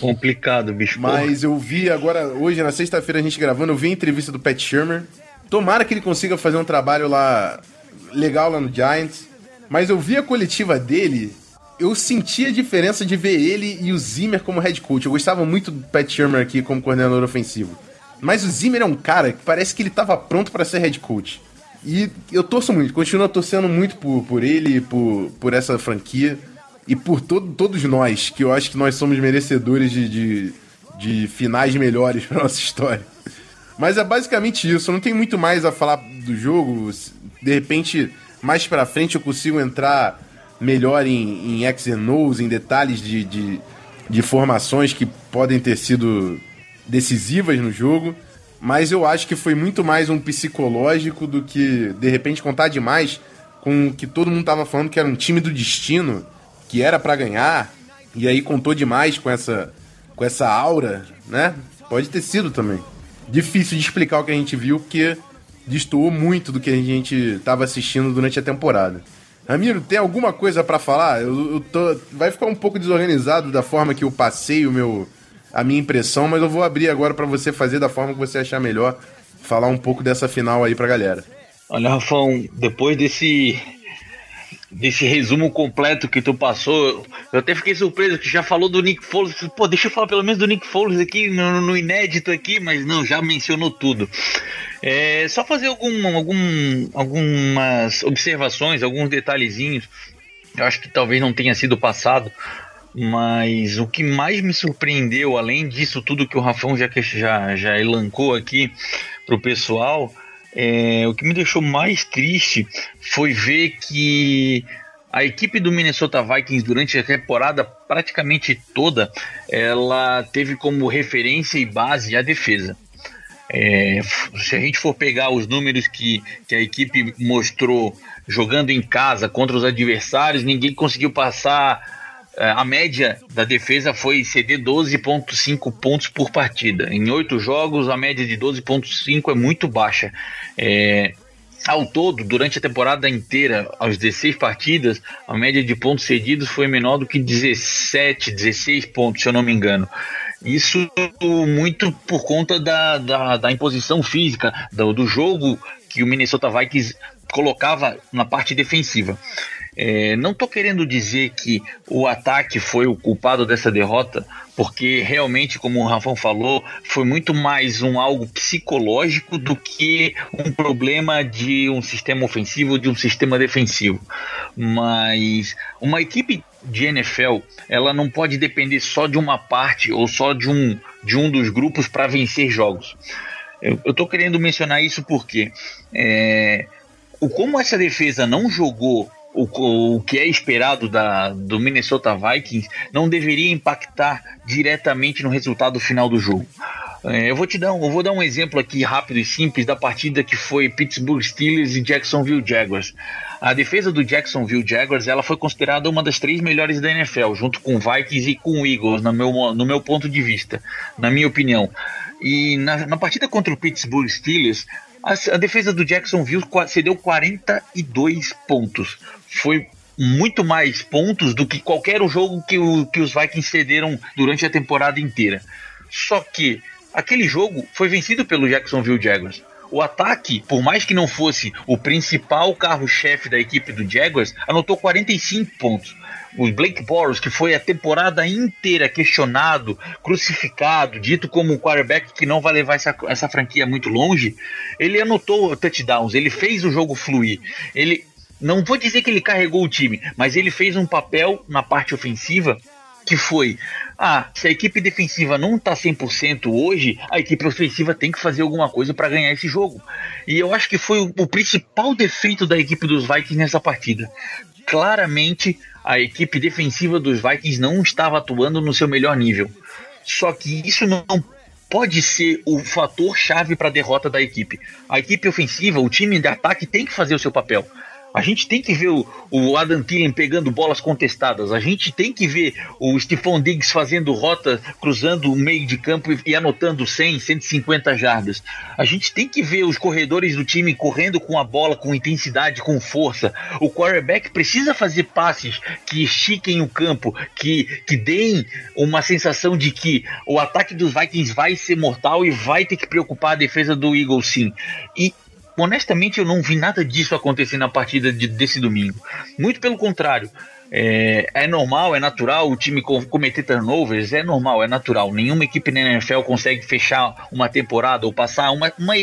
Complicado, bicho. Mas eu vi agora, hoje, na sexta-feira, a gente gravando, eu vi a entrevista do Pat Shermer. Tomara que ele consiga fazer um trabalho lá legal lá no Giants. Mas eu vi a coletiva dele, eu senti a diferença de ver ele e o Zimmer como head coach. Eu gostava muito do Pat Shermer aqui como coordenador ofensivo. Mas o Zimmer é um cara que parece que ele estava pronto para ser head coach. E eu torço muito, continuo torcendo muito por, por ele, por, por essa franquia e por todo, todos nós, que eu acho que nós somos merecedores de, de, de finais melhores para nossa história. Mas é basicamente isso, não tem muito mais a falar do jogo. De repente, mais para frente eu consigo entrar melhor em, em X em detalhes de, de, de formações que podem ter sido decisivas no jogo. Mas eu acho que foi muito mais um psicológico do que, de repente, contar demais com o que todo mundo tava falando que era um time do destino que era para ganhar, e aí contou demais com essa, com essa aura, né? Pode ter sido também. Difícil de explicar o que a gente viu, porque destoou muito do que a gente estava assistindo durante a temporada. Ramiro, tem alguma coisa para falar? Eu, eu tô, vai ficar um pouco desorganizado da forma que eu passei o meu, a minha impressão, mas eu vou abrir agora para você fazer da forma que você achar melhor, falar um pouco dessa final aí pra galera. Olha, Rafão, depois desse desse resumo completo que tu passou, eu até fiquei surpreso que já falou do Nick Foles. Pô, deixa eu falar pelo menos do Nick Foles aqui no, no inédito aqui, mas não, já mencionou tudo. É, só fazer algum, algum, algumas observações, alguns detalhezinhos. Eu acho que talvez não tenha sido passado, mas o que mais me surpreendeu, além disso tudo que o Rafão já, já, já elancou aqui pro pessoal, é, o que me deixou mais triste foi ver que a equipe do Minnesota Vikings durante a temporada praticamente toda ela teve como referência e base a defesa. É, se a gente for pegar os números que, que a equipe mostrou jogando em casa contra os adversários, ninguém conseguiu passar a média da defesa foi ceder 12,5 pontos por partida. Em oito jogos, a média de 12,5 é muito baixa. É, ao todo, durante a temporada inteira, às 16 partidas, a média de pontos cedidos foi menor do que 17, 16 pontos, se eu não me engano. Isso muito por conta da, da, da imposição física, do, do jogo que o Minnesota Vikings colocava na parte defensiva. É, não estou querendo dizer que o ataque foi o culpado dessa derrota, porque realmente, como o Rafão falou, foi muito mais um algo psicológico do que um problema de um sistema ofensivo, de um sistema defensivo. Mas uma equipe de NFL, ela não pode depender só de uma parte ou só de um, de um dos grupos para vencer jogos. Eu estou querendo mencionar isso porque é, o como essa defesa não jogou o, o que é esperado da, do Minnesota Vikings não deveria impactar diretamente no resultado final do jogo. É, eu vou te dar, um, eu vou dar um exemplo aqui rápido e simples da partida que foi Pittsburgh Steelers e Jacksonville Jaguars. A defesa do Jacksonville Jaguars ela foi considerada uma das três melhores da NFL, junto com Vikings e com Eagles, no meu, no meu ponto de vista, na minha opinião. E na, na partida contra o Pittsburgh Steelers, a, a defesa do Jacksonville cedeu 42 pontos foi muito mais pontos do que qualquer jogo que, o, que os Vikings cederam durante a temporada inteira. Só que aquele jogo foi vencido pelo Jacksonville Jaguars. O ataque, por mais que não fosse o principal carro-chefe da equipe do Jaguars, anotou 45 pontos. O Blake Bortles, que foi a temporada inteira questionado, crucificado, dito como um quarterback que não vai levar essa, essa franquia muito longe, ele anotou touchdowns, ele fez o jogo fluir. Ele não vou dizer que ele carregou o time, mas ele fez um papel na parte ofensiva que foi ah, se a equipe defensiva não tá 100% hoje, a equipe ofensiva tem que fazer alguma coisa para ganhar esse jogo. E eu acho que foi o, o, principal defeito da equipe dos Vikings nessa partida. Claramente, a equipe defensiva dos Vikings não estava atuando no seu melhor nível. Só que isso não pode ser o fator chave para a derrota da equipe. A equipe ofensiva, o time de ataque tem que fazer o seu papel. A gente tem que ver o, o Adam Thielen pegando bolas contestadas. A gente tem que ver o Stephon Diggs fazendo rota, cruzando o meio de campo e, e anotando 100, 150 jardas. A gente tem que ver os corredores do time correndo com a bola com intensidade, com força. O quarterback precisa fazer passes que estiquem o campo, que, que deem uma sensação de que o ataque dos Vikings vai ser mortal e vai ter que preocupar a defesa do Eagles sim. E honestamente eu não vi nada disso acontecer na partida de, desse domingo. Muito pelo contrário. É, é, normal, é natural o time cometer turnovers, é normal, é natural. Nenhuma equipe na NFL consegue fechar uma temporada ou passar uma, uma,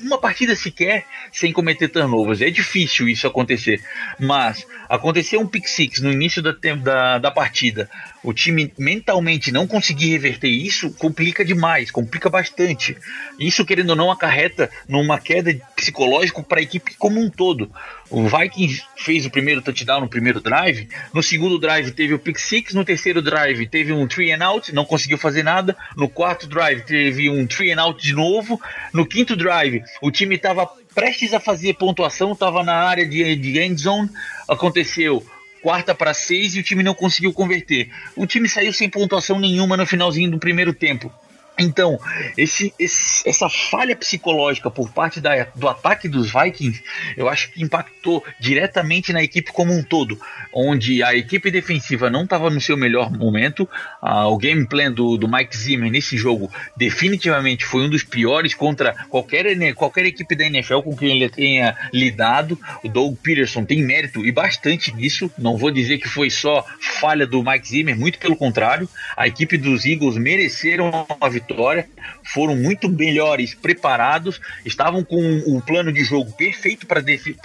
uma partida sequer sem cometer turnovers. É difícil isso acontecer. Mas aconteceu um pick six no início da, da, da partida, o time mentalmente não conseguir reverter isso, complica demais, complica bastante. Isso, querendo ou não, acarreta numa queda psicológica para a equipe como um todo. O Vikings fez o primeiro touchdown no primeiro drive, no segundo drive teve o pick six, no terceiro drive teve um three and out, não conseguiu fazer nada, no quarto drive teve um three and out de novo, no quinto drive o time estava prestes a fazer pontuação, estava na área de, de end zone, aconteceu quarta para seis e o time não conseguiu converter. O time saiu sem pontuação nenhuma no finalzinho do primeiro tempo. Então, esse, esse, essa falha psicológica por parte da, do ataque dos Vikings, eu acho que impactou diretamente na equipe como um todo, onde a equipe defensiva não estava no seu melhor momento. Ah, o game plan do, do Mike Zimmer nesse jogo definitivamente foi um dos piores contra qualquer, qualquer equipe da NFL com quem ele tenha lidado. O Doug Peterson tem mérito e bastante nisso. Não vou dizer que foi só falha do Mike Zimmer, muito pelo contrário. A equipe dos Eagles mereceram a vitória vitória, foram muito melhores preparados, estavam com um plano de jogo perfeito para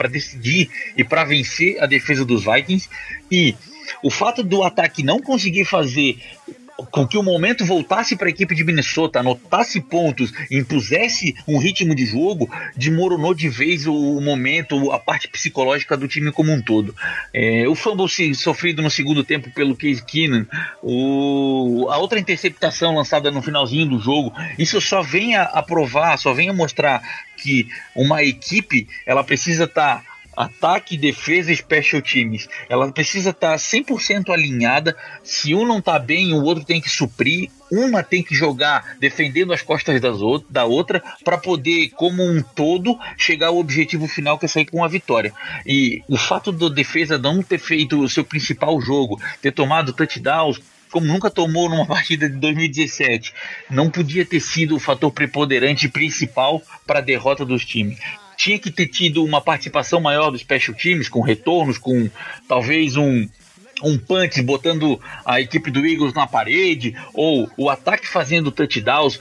decidir e para vencer a defesa dos Vikings. E o fato do ataque não conseguir fazer com que o momento voltasse para a equipe de Minnesota, anotasse pontos, impusesse um ritmo de jogo, desmoronou de vez o momento, a parte psicológica do time como um todo. É, o fumble sofrido no segundo tempo pelo Case Keenan, o, a outra interceptação lançada no finalzinho do jogo, isso só vem a, a provar, só vem a mostrar que uma equipe ela precisa estar tá ataque, defesa e special teams. Ela precisa estar tá 100% alinhada. Se um não está bem, o outro tem que suprir. Uma tem que jogar defendendo as costas das out da outra para poder, como um todo, chegar ao objetivo final que é sair com a vitória. E o fato da defesa não ter feito o seu principal jogo, ter tomado touchdowns, como nunca tomou numa [laughs] partida de 2017, não podia ter sido o fator preponderante principal para a derrota dos times tinha que ter tido uma participação maior dos special teams, com retornos, com talvez um, um punch botando a equipe do Eagles na parede, ou o ataque fazendo touchdowns,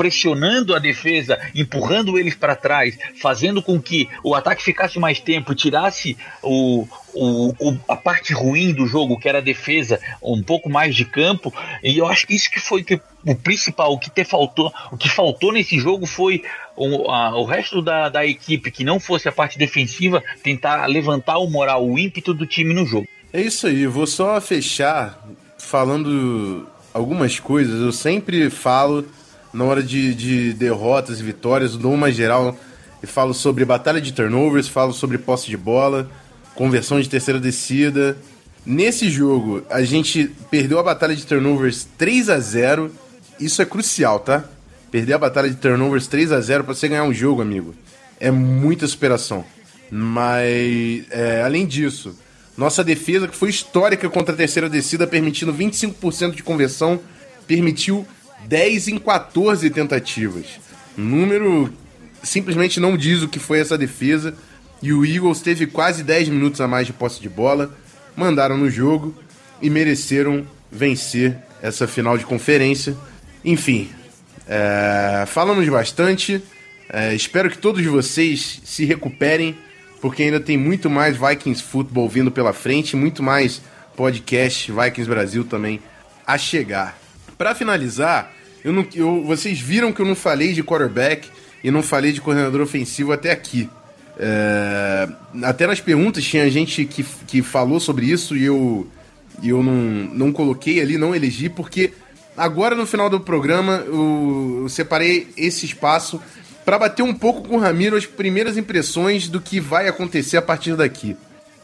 pressionando a defesa, empurrando eles para trás, fazendo com que o ataque ficasse mais tempo, tirasse o, o, o, a parte ruim do jogo, que era a defesa, um pouco mais de campo. E eu acho que isso que foi que, o principal, o que te faltou, o que faltou nesse jogo foi o, a, o resto da, da equipe que não fosse a parte defensiva tentar levantar o moral, o ímpeto do time no jogo. É isso aí, vou só fechar falando algumas coisas. Eu sempre falo na hora de, de derrotas e vitórias, dou uma geral e falo sobre batalha de turnovers, falo sobre posse de bola, conversão de terceira descida. Nesse jogo, a gente perdeu a batalha de turnovers 3 a 0 Isso é crucial, tá? Perder a batalha de turnovers 3 a 0 para você ganhar um jogo, amigo. É muita superação. Mas, é, além disso, nossa defesa, que foi histórica contra a terceira descida, permitindo 25% de conversão, permitiu 10 em 14 tentativas. número simplesmente não diz o que foi essa defesa. E o Eagles teve quase 10 minutos a mais de posse de bola, mandaram no jogo e mereceram vencer essa final de conferência. Enfim, é, falamos bastante. É, espero que todos vocês se recuperem porque ainda tem muito mais Vikings Football vindo pela frente, muito mais podcast Vikings Brasil também a chegar. Para finalizar, eu não, eu, vocês viram que eu não falei de quarterback e não falei de coordenador ofensivo até aqui. É, até nas perguntas tinha gente que, que falou sobre isso e eu, eu não, não coloquei ali, não elegi, porque agora no final do programa eu, eu separei esse espaço para bater um pouco com o Ramiro as primeiras impressões do que vai acontecer a partir daqui.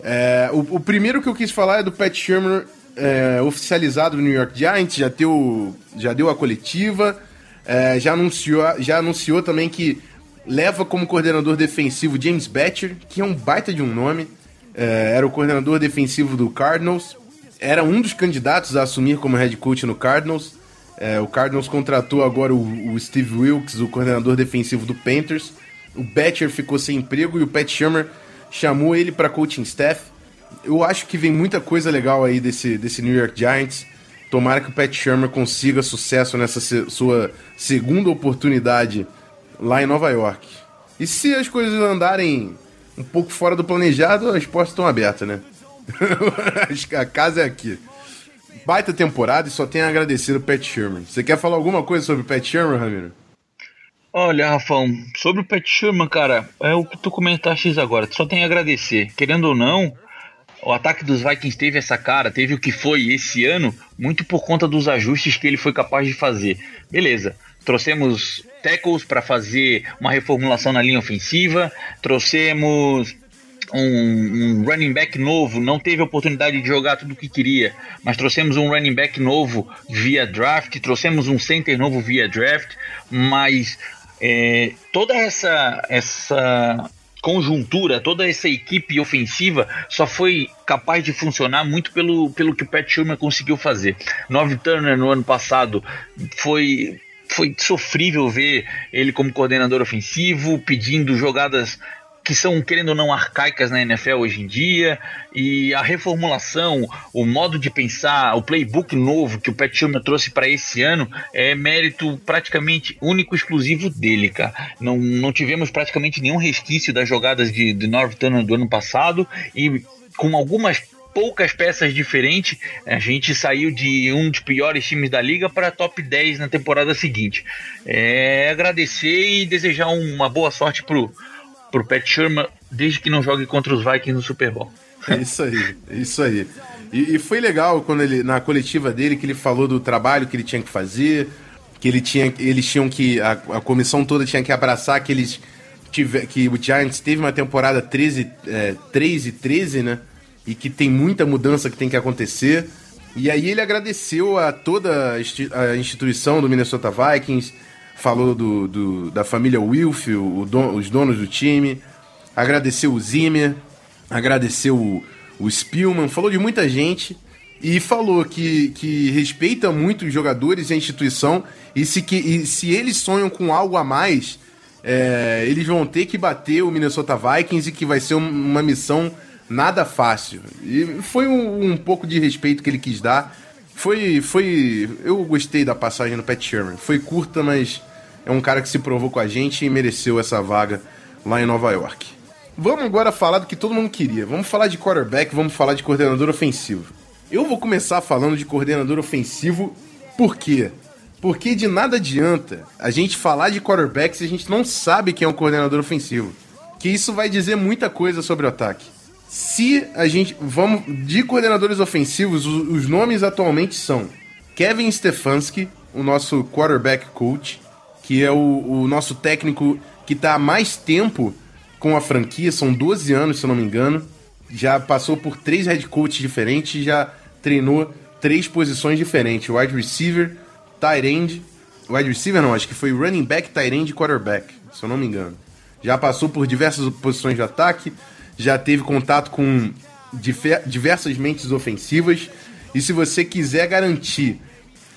É, o, o, primeiro que eu quis falar é do Pat Shermer é, oficializado no New York Giants, já deu, já deu a coletiva, é, já, anunciou, já anunciou também que leva como coordenador defensivo James Batcher, que é um baita de um nome, é, era o coordenador defensivo do Cardinals, era um dos candidatos a assumir como head coach no Cardinals. É, o Cardinals contratou agora o, o, Steve Wilkes, o coordenador defensivo do Panthers. O Batcher ficou sem emprego e o Pat Shermer chamou ele para coaching staff. Eu acho que vem muita coisa legal aí desse, desse New York Giants. Tomara que o Pat Shermer consiga sucesso nessa se, sua segunda oportunidade lá em Nova York. E se as coisas andarem um pouco fora do planejado, as portas estão abertas, né? [laughs] a casa é aqui. Baita temporada e só tenho a agradecer o Pat Shermer. Você quer falar alguma coisa sobre o Pat Shermer, Ramiro? Olha, Rafão, sobre o Pat Sherman, cara, é o que tu comentaste agora. Só tenho a agradecer. Querendo ou não, o ataque dos Vikings teve essa cara, teve o que foi esse ano, muito por conta dos ajustes que ele foi capaz de fazer. Beleza, trouxemos tackles para fazer uma reformulação na linha ofensiva, trouxemos um, um, running back novo, não teve oportunidade de jogar tudo o que queria, mas trouxemos um running back novo via draft, trouxemos um center novo via draft, mas é, toda essa, essa conjuntura, toda essa equipe ofensiva só foi capaz de funcionar muito pelo, pelo que o Pat Shermer conseguiu fazer. Nove Turner no ano passado foi foi sofrível ver ele como coordenador ofensivo, pedindo jogadas que são, querendo ou não, arcaicas na NFL hoje em dia, e a reformulação, o modo de pensar, o playbook novo que o Pat Shermer trouxe para esse ano é mérito praticamente único exclusivo dele, cara. Não, não tivemos praticamente nenhum resquício das jogadas de, de North do ano passado, e com algumas poucas peças diferentes, a gente saiu de um dos piores times da liga para top 10 na temporada seguinte. É, agradecer e desejar uma boa sorte pro pro Pat Sherman desde que não jogue contra os Vikings no Super Bowl. É isso aí, é isso aí. E, e, foi legal quando ele, na coletiva dele, que ele falou do trabalho que ele tinha que fazer, que ele tinha, eles tinham que, a, a comissão toda tinha que abraçar que eles tiver, que o Giants teve uma temporada 13, é, 3 e 13, né? E que tem muita mudança que tem que acontecer. E aí ele agradeceu a toda a instituição do Minnesota Vikings, falou do, do da família Wilf, don, os donos do time, agradeceu o Zimmer, agradeceu o, o Spielman, falou de muita gente e falou que, que respeita muito os jogadores e a instituição e se, que, e se eles sonham com algo a mais, é, eles vão ter que bater o Minnesota Vikings e que vai ser uma missão nada fácil. E foi um, um pouco de respeito que ele quis dar foi, foi. Eu gostei da passagem do Pat Sherman. Foi curta, mas é um cara que se provou com a gente e mereceu essa vaga lá em Nova York. Vamos agora falar do que todo mundo queria. Vamos falar de quarterback, vamos falar de coordenador ofensivo. Eu vou começar falando de coordenador ofensivo, por quê? Porque de nada adianta a gente falar de quarterback se a gente não sabe quem é um coordenador ofensivo. Que isso vai dizer muita coisa sobre o ataque. Se a gente. Vamos. De coordenadores ofensivos, os, os nomes atualmente são Kevin Stefanski, o nosso quarterback coach, que é o, o nosso técnico que está há mais tempo com a franquia, são 12 anos, se eu não me engano. Já passou por três head coaches diferentes, já treinou três posições diferentes: wide receiver, tight end. Wide receiver não, acho que foi running back, tight end e quarterback, se eu não me engano. Já passou por diversas posições de ataque, já teve contato com diversas mentes ofensivas. E se você quiser garantir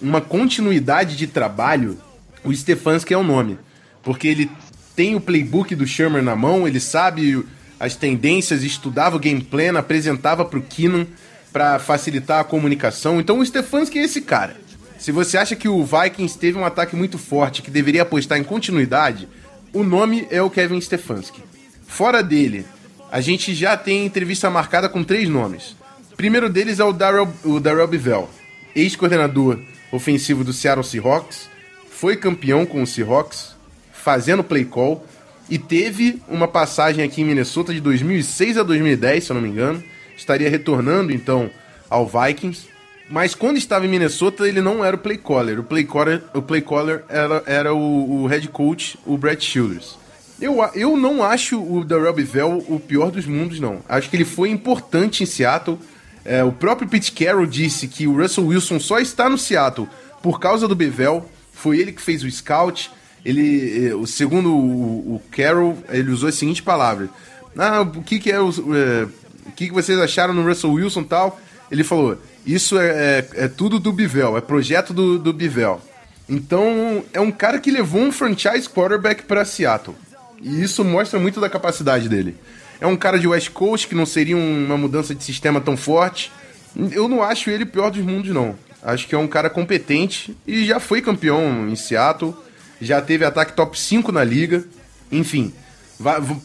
uma continuidade de trabalho, o Stefanski é o nome. Porque ele tem o playbook do Shermer na mão, ele sabe as tendências, estudava o game plan, apresentava para o Keenan para facilitar a comunicação. Então o Stefanski é esse cara. Se você acha que o Vikings teve um ataque muito forte que deveria apostar em continuidade, o nome é o Kevin Stefanski. Fora dele, a gente já tem entrevista marcada com três nomes. Primeiro deles é o Darrell, o Darrell Bivell, ex-coordenador ofensivo do Seattle Seahawks, foi campeão com o Seahawks, fazendo play call, e teve uma passagem aqui em Minnesota de 2006 a 2010, se eu não me engano. Estaria retornando então ao Vikings. Mas quando estava em Minnesota, ele não era o play caller. O play caller, o play caller era, era o, o head coach, o Brett Childers. Eu, eu não acho o Darrell Bivell o pior dos mundos, não. Acho que ele foi importante em Seattle. É, o próprio Pete Carroll disse que o Russell Wilson só está no Seattle por causa do Bivell. Foi ele que fez o scout. Ele, é, segundo o, o Carroll, ele usou a seguinte palavra: Ah, o que que é o, é, o que que vocês acharam no Russell Wilson tal? Ele falou: Isso é, é, é tudo do Bivell, é projeto do, do Bivell. Então é um cara que levou um franchise quarterback para Seattle. E isso mostra muito da capacidade dele. É um cara de West Coast que não seria uma mudança de sistema tão forte. Eu não acho ele pior dos mundos, não. Acho que é um cara competente e já foi campeão em Seattle. Já teve ataque top 5 na liga. Enfim,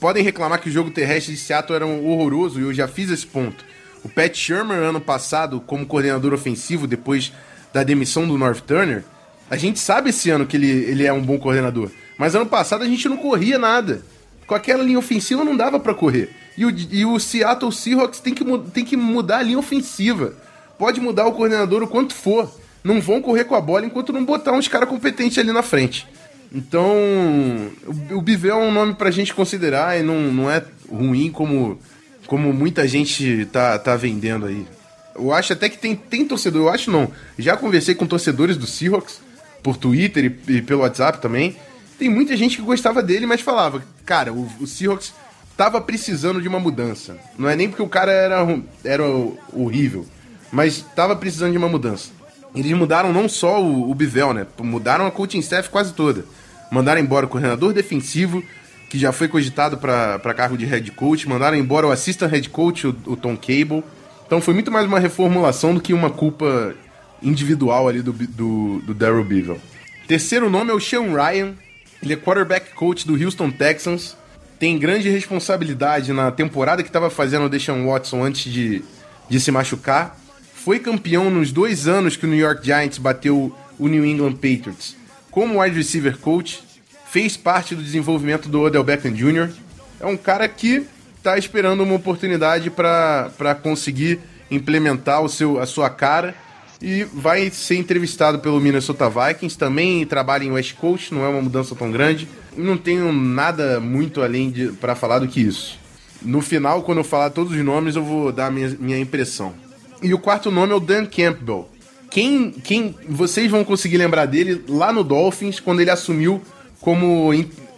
podem reclamar que o jogo terrestre de Seattle era um horroroso e eu já fiz esse ponto. O Pat Shermer, ano passado, como coordenador ofensivo, depois da demissão do North Turner, a gente sabe esse ano que ele, ele é um bom coordenador. Mas ano passado a gente não corria nada. Com aquela linha ofensiva não dava para correr. E o, e o Seattle Seahawks tem que, tem que mudar a linha ofensiva. Pode mudar o coordenador o quanto for. Não vão correr com a bola enquanto não botar uns caras competentes ali na frente. Então, o, o Bivel é um nome pra gente considerar e não, não é ruim como, como muita gente tá, tá vendendo aí. Eu acho até que tem, tem torcedor, eu acho não. Já conversei com torcedores do Seahawks por Twitter e, e pelo WhatsApp também tem muita gente que gostava dele, mas falava, cara, o, o Seahawks tava precisando de uma mudança. Não é nem porque o cara era, era horrível, mas tava precisando de uma mudança. Eles mudaram não só o, o Bivel, né? Mudaram a coaching staff quase toda. Mandaram embora o coordenador defensivo, que já foi cogitado para cargo de head coach. Mandaram embora o assistant head coach, o, o Tom Cable. Então foi muito mais uma reformulação do que uma culpa individual ali do, do, do Daryl Bevel. Terceiro nome é o Sean Ryan, ele é quarterback coach do Houston Texans. Tem grande responsabilidade na temporada que estava fazendo o Deshaun Watson antes de, de se machucar. Foi campeão nos dois anos que o New York Giants bateu o New England Patriots como wide receiver coach. Fez parte do desenvolvimento do Odell Beckham Jr. É um cara que está esperando uma oportunidade para conseguir implementar o seu, a sua cara e vai ser entrevistado pelo Minnesota Vikings, também trabalha em West Coast, não é uma mudança tão grande. Não tenho nada muito além para falar do que isso. No final, quando eu falar todos os nomes, eu vou dar a minha, minha impressão. E o quarto nome é o Dan Campbell. Quem, quem vocês vão conseguir lembrar dele lá no Dolphins, quando ele assumiu como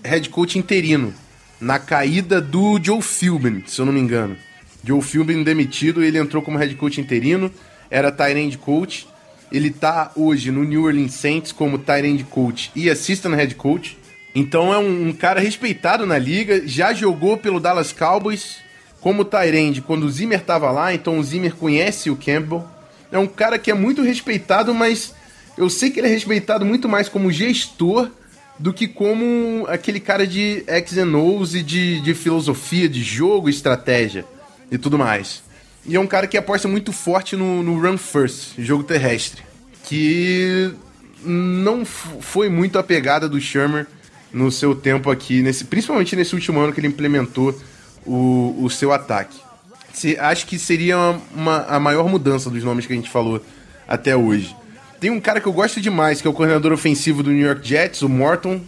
head coach interino, na caída do Joe Philbin, se eu não me engano. Joe Philbin demitido, ele entrou como head coach interino era Tyrande Coach. Ele tá hoje no New Orleans Saints como Tyrande Coach e Assistant Head Coach. Então é um, um, cara respeitado na liga, já jogou pelo Dallas Cowboys como Tyrande quando o Zimmer tava lá, então o Zimmer conhece o Campbell. É um cara que é muito respeitado, mas eu sei que ele é respeitado muito mais como gestor do que como aquele cara de X and O's e de, de filosofia, de jogo, estratégia e tudo mais. E é um cara que aposta muito forte no, no run first, jogo terrestre. Que não foi muito a pegada do Shermer no seu tempo aqui, nesse, principalmente nesse último ano que ele implementou o, o seu ataque. Se, acho que seria uma, uma, a maior mudança dos nomes que a gente falou até hoje. Tem um cara que eu gosto demais, que é o coordenador ofensivo do New York Jets, o Morton,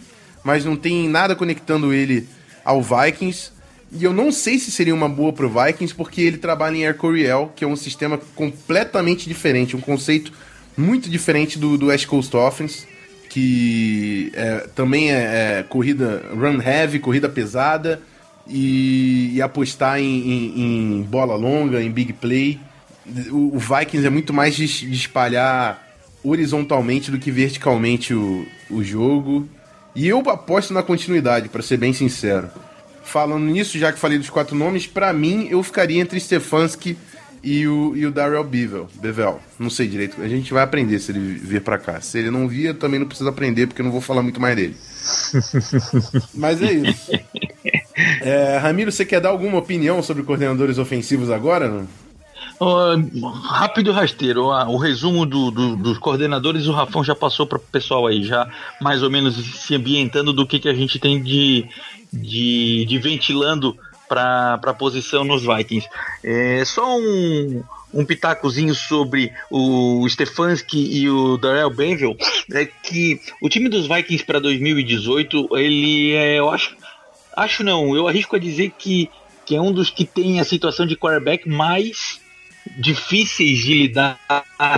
mas não tem nada conectando ele ao Vikings. E eu não sei se seria uma boa pro Vikings, porque ele trabalha em Air Coryell, que é um sistema completamente diferente, um conceito muito diferente do, do West Coast Offense, que é, também é, é, corrida run heavy, corrida pesada, e, e apostar em, em, em, bola longa, em big play. O, o Vikings é muito mais de, de, espalhar horizontalmente do que verticalmente o, o jogo. E eu aposto na continuidade, para ser bem sincero falando nisso, já que falei dos quatro nomes, para mim eu ficaria entre Stefanski e o, e o Darrell Bevel, Bevel. Não sei direito. A gente vai aprender se ele vir para cá. Se ele não vir, eu também não preciso aprender, porque eu não vou falar muito mais dele. [laughs] Mas é isso. É, Ramiro, você quer dar alguma opinião sobre coordenadores ofensivos agora? Não? Uh, rápido rasteiro, uh, o resumo do, do, dos coordenadores o Rafão já passou para o pessoal aí, já mais ou menos se ambientando do que, que a gente tem de, de, de ventilando para a posição nos Vikings. É, só um, um pitacozinho sobre o Stefanski e o Darrell Benville é que o time dos Vikings para 2018 ele é, eu acho, acho não, eu arrisco a dizer que, que é um dos que tem a situação de quarterback mais difíceis de lidar,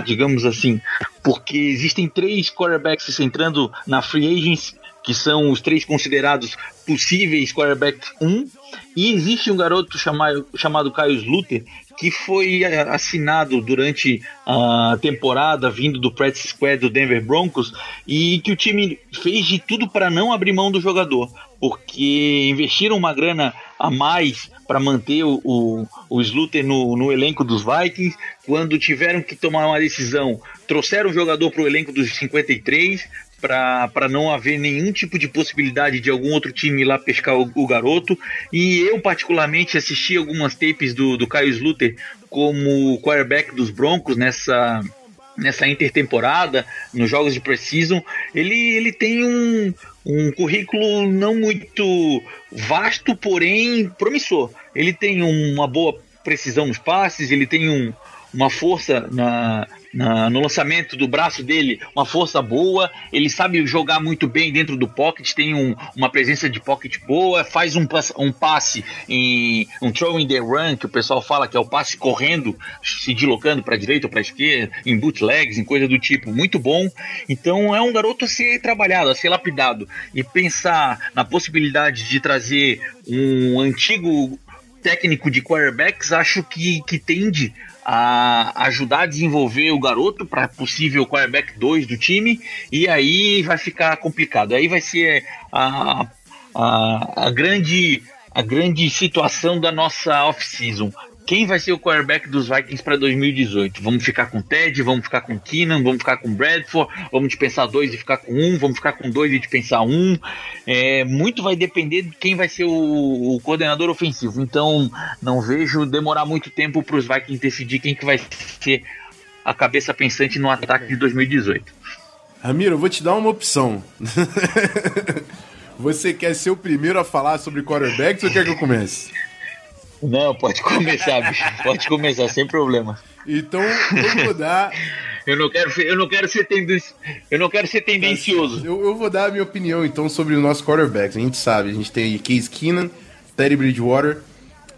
digamos assim, porque existem três quarterbacks entrando na free agents que são os três considerados possíveis quarterback 1, e existe um garoto chamado, chamado Caio Sluter, que foi assinado durante a temporada, vindo do practice squad do Denver Broncos, e que o time fez de tudo para não abrir mão do jogador, porque investiram uma grana a mais para manter o, o, o Sluter no, no elenco dos Vikings. Quando tiveram que tomar uma decisão, trouxeram o jogador para o elenco dos 53, para não haver nenhum tipo de possibilidade de algum outro time ir lá pescar o, o, garoto. E eu, particularmente, assisti algumas tapes do, do Caio Sluter como quarterback dos Broncos nessa, nessa intertemporada, nos jogos de preseason. Ele, ele tem um, um currículo não muito vasto, porém promissor. Ele tem uma boa precisão nos passes, ele tem um, uma força na, na, no lançamento do braço dele, uma força boa. Ele sabe jogar muito bem dentro do pocket, tem um, uma presença de pocket boa, faz um, um passe em um throw in the run, que o pessoal fala que é o passe correndo, se deslocando para direita ou para esquerda, em bootlegs, em coisa do tipo, muito bom. Então é um garoto a ser trabalhado, a ser lapidado e pensar na possibilidade de trazer um antigo técnico de quarterbacks, acho que, que tende a ajudar a desenvolver o garoto para possível quarterback 2 do time, e aí vai ficar complicado. Aí vai ser a, a, a grande a grande situação da nossa off-season. Quem vai ser o quarterback dos Vikings para 2018? Vamos ficar com Ted, vamos ficar com Keenan, vamos ficar com Bradford, vamos dispensar dois e ficar com um, vamos ficar com dois e dispensar um. É, muito vai depender de quem vai ser o, o coordenador ofensivo. Então, não vejo demorar muito tempo para os Vikings decidir quem que vai ser a cabeça pensante no ataque de 2018. Ramiro, eu vou te dar uma opção. [laughs] Você quer ser o primeiro a falar sobre quarterbacks ou quer que eu comece? Não, pode começar, [laughs] bicho. Pode começar, sem problema. Então, eu vou dar. eu não quero ser, eu não quero ser, tendenci... eu não quero ser tendencioso. Eu, eu, vou dar a minha opinião, então, sobre os nossos quarterbacks. A gente sabe, a gente tem Case Keenan, Teddy Bridgewater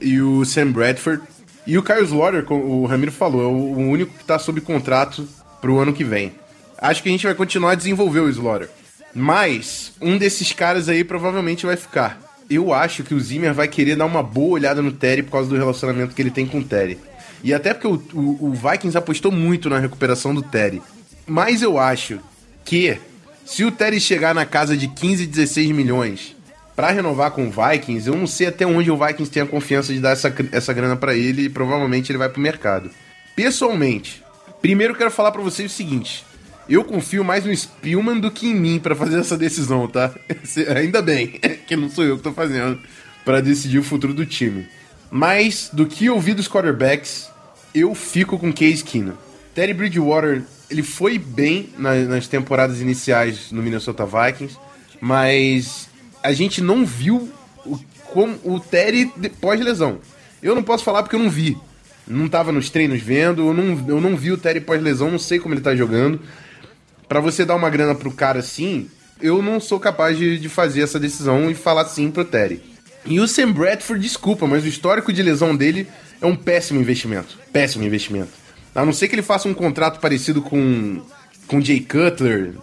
e o Sam Bradford. E o Kyle Slaughter, como o Ramiro falou, é o único que está sob contrato para o ano que vem. Acho que a gente vai continuar a desenvolver o Slaughter. Mas, um desses caras aí provavelmente vai ficar eu acho que o Zimmer vai querer dar uma boa olhada no Terry por causa do relacionamento que ele tem com o Terry. E até porque o, o, o Vikings apostou muito na recuperação do Terry. Mas eu acho que se o Terry chegar na casa de 15, 16 milhões para renovar com o Vikings, eu não sei até onde o Vikings tem a confiança de dar essa, essa grana para ele e provavelmente ele vai pro mercado. Pessoalmente, primeiro quero falar para vocês o seguinte: eu confio mais no Spielman do que em mim para fazer essa decisão, tá? [laughs] Ainda bem [laughs] que não sou eu que tô fazendo para decidir o futuro do time. Mas do que eu vi dos quarterbacks, eu fico com Case Keenum. Terry Bridgewater, ele foi bem nas temporadas iniciais no Minnesota Vikings, mas a gente não viu o, como o Terry pós-lesão. Eu não posso falar porque eu não vi. Não tava nos treinos vendo, eu não, eu não vi o Terry pós-lesão, não sei como ele tá jogando para você dar uma grana pro cara assim, eu não sou capaz de, de fazer essa decisão e falar sim pro Terry. E o Sam Bradford, desculpa, mas o histórico de lesão dele é um péssimo investimento. Péssimo investimento. A não ser que ele faça um contrato parecido com com Jay Cutler,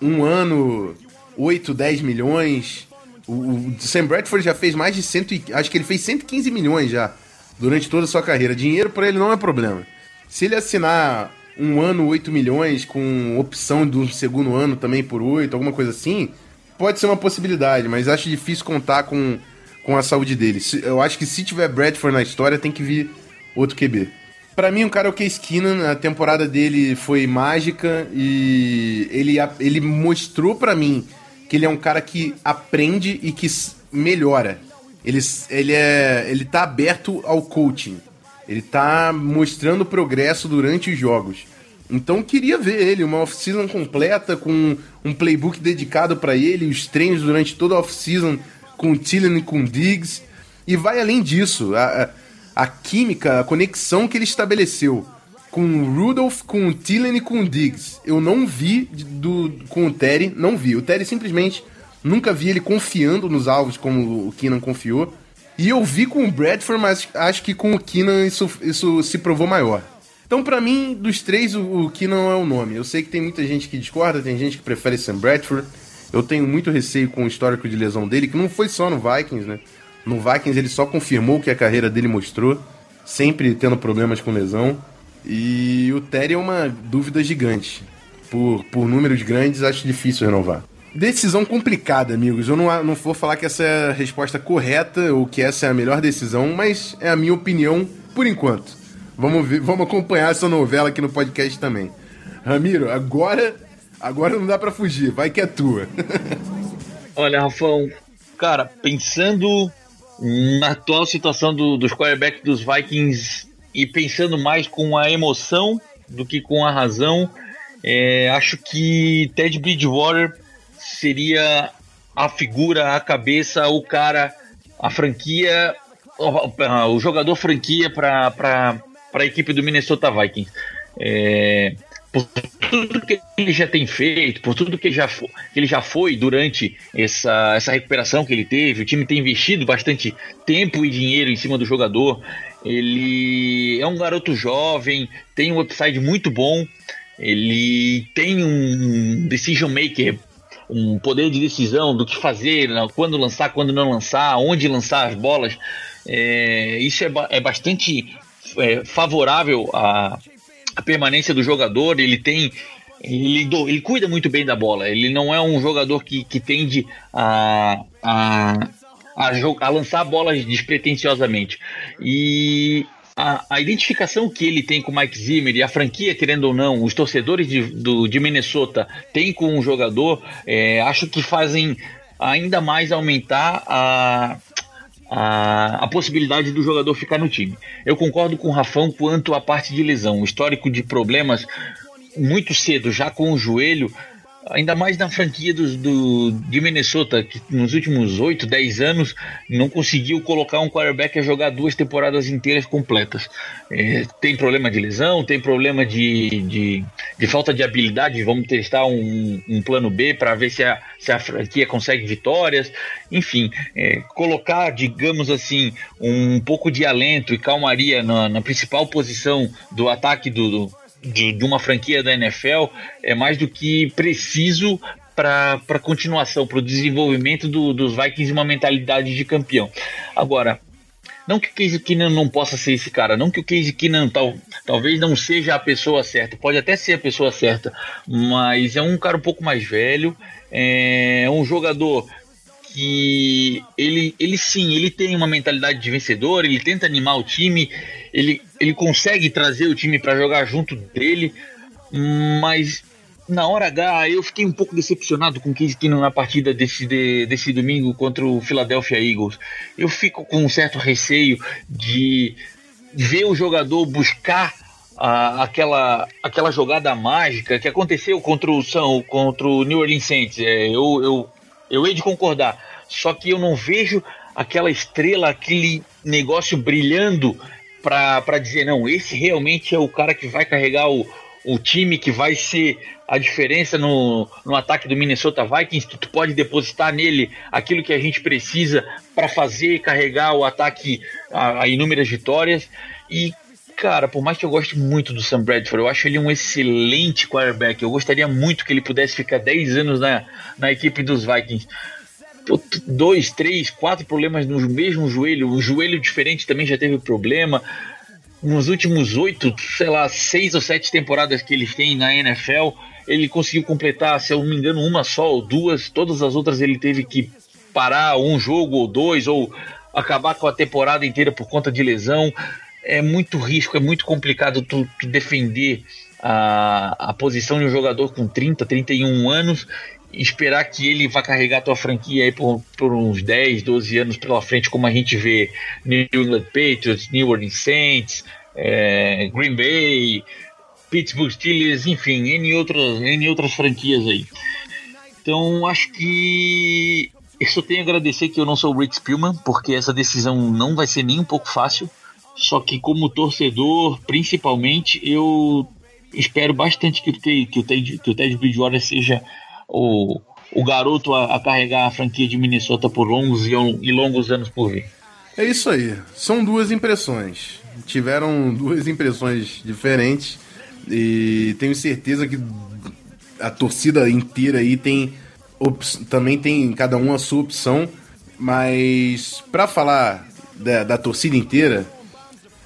um ano, 8, 10 milhões. O, o Sam Bradford já fez mais de 100, acho que ele fez 115 milhões já durante toda a sua carreira. Dinheiro para ele não é problema. Se ele assinar um ano 8 milhões, com opção do segundo ano também por 8, alguma coisa assim, pode ser uma possibilidade, mas acho difícil contar com, com a saúde dele. Eu acho que se tiver Bradford na história, tem que vir outro QB. Para mim, o cara é o Case Keenan, a temporada dele foi mágica e ele, ele mostrou para mim que ele é um cara que aprende e que melhora. ele, ele, é, ele tá aberto ao coaching. Ele tá mostrando progresso durante os jogos. Então queria ver ele, uma off-season completa, com um playbook dedicado para ele, os treinos durante toda a off-season com o Tillen e com o Diggs. E vai além disso, a, a, química, a conexão que ele estabeleceu com o Rudolph, com o Tillen e com o Diggs. Eu não vi do, com o Terry, não vi. O Terry simplesmente nunca vi ele confiando nos alvos como o Keenan confiou. E eu vi com o Bradford, mas acho que com o Keenan isso, isso se provou maior. Então, para mim, dos três, o, o Keenan é o nome. Eu sei que tem muita gente que discorda, tem gente que prefere Sam Bradford. Eu tenho muito receio com o histórico de lesão dele, que não foi só no Vikings, né? No Vikings ele só confirmou o que a carreira dele mostrou, sempre tendo problemas com lesão. E o Terry é uma dúvida gigante. Por, por números grandes, acho difícil renovar. Decisão complicada, amigos. Eu não, não vou falar que essa é a resposta correta ou que essa é a melhor decisão, mas é a minha opinião por enquanto. Vamos ver, vamos acompanhar essa novela aqui no podcast também. Ramiro, agora, agora não dá para fugir, vai que é tua. [laughs] Olha, Rafão, cara, pensando na atual situação do, dos quarterbacks dos Vikings e pensando mais com a emoção do que com a razão, é, acho que Ted Bridgewater seria a figura, a cabeça, o cara, a franquia, o, o jogador franquia para a equipe do Minnesota Vikings. É, por tudo que ele já tem feito, por tudo que já, foi, que ele já foi durante essa, essa recuperação que ele teve, o time tem investido bastante tempo e dinheiro em cima do jogador. Ele é um garoto jovem, tem um upside muito bom, ele tem um decision maker, um poder de decisão do que fazer, quando lançar, quando não lançar, onde lançar as bolas. É, isso é, é bastante é, favorável à, à permanência do jogador, ele tem ele, ele cuida muito bem da bola. Ele não é um jogador que, que tende a, a, a, a lançar bolas despretensiosamente. E a, a, identificação que ele tem com o Mike Zimmer e a franquia, querendo ou não, os torcedores de, do, de Minnesota têm com o jogador, é, acho que fazem ainda mais aumentar a, a, a possibilidade do jogador ficar no time. Eu concordo com o Rafão quanto à parte de lesão. O histórico de problemas muito cedo, já com o joelho, ainda mais na franquia do, de Minnesota, que nos últimos 8, 10 anos não conseguiu colocar um quarterback a jogar duas temporadas inteiras completas. É, tem problema de lesão, tem problema de, de, de, falta de habilidade. Vamos testar um, um plano B para ver se a, se a franquia consegue vitórias. Enfim, é, colocar, digamos assim, um pouco de alento e calmaria na, na principal posição do ataque do, do de, de uma franquia da NFL é mais do que preciso para a continuação, para o desenvolvimento do, dos Vikings uma mentalidade de campeão. Agora, não que o Case Keenan não possa ser esse cara, não que o Case Keenan tal, talvez não seja a pessoa certa, pode até ser a pessoa certa, mas é um cara um pouco mais velho, é um jogador que ele, ele sim, ele tem uma mentalidade de vencedor, ele tenta animar o time, ele, ele consegue trazer o time para jogar junto dele, mas na hora H eu fiquei um pouco decepcionado com o Case Keenum na partida desse, de, desse domingo contra o Philadelphia Eagles. Eu fico com um certo receio de ver o jogador buscar a, aquela, aquela jogada mágica que aconteceu contra o São, contra o New Orleans Saints. É, eu, eu eu hei de concordar. Só que eu não vejo aquela estrela, aquele negócio brilhando para dizer, não, esse realmente é o cara que vai carregar o, o time, que vai ser a diferença no, no ataque do Minnesota Vikings. Tu, tu pode depositar nele aquilo que a gente precisa para fazer carregar o ataque a, a inúmeras vitórias. E cara, por mais que eu goste muito do Sam Bradford, eu acho ele um excelente quarterback. Eu gostaria muito que ele pudesse ficar 10 anos na, na equipe dos Vikings. Dois, três, quatro problemas no mesmo joelho, o joelho diferente também já teve problema. Nos últimos oito, sei lá, seis ou sete temporadas que ele tem na NFL, ele conseguiu completar, se eu não me engano, uma só ou duas. Todas as outras ele teve que parar um jogo ou dois, ou acabar com a temporada inteira por conta de lesão é muito risco, é muito complicado tu, tu defender a, a posição de um jogador com 30, 31 anos esperar que ele vá carregar a tua franquia aí por, por uns 10, 12 anos pela frente, como a gente vê New England Patriots, New Orleans Saints, é, Green Bay, Pittsburgh Steelers, enfim, N outras, outras franquias aí. Então acho que eu só tenho a agradecer que eu não sou o Rick Spielman, porque essa decisão não vai ser nem um pouco fácil. Só que como torcedor, principalmente, eu espero bastante que o que o Ted, que o Ted Bridgewater seja o, o garoto a, a, carregar a franquia de Minnesota por longos e, e longos anos por vir. É isso aí. São duas impressões. Tiveram duas impressões diferentes e tenho certeza que a torcida inteira aí tem também tem cada um a sua opção, mas para falar da, da, torcida inteira,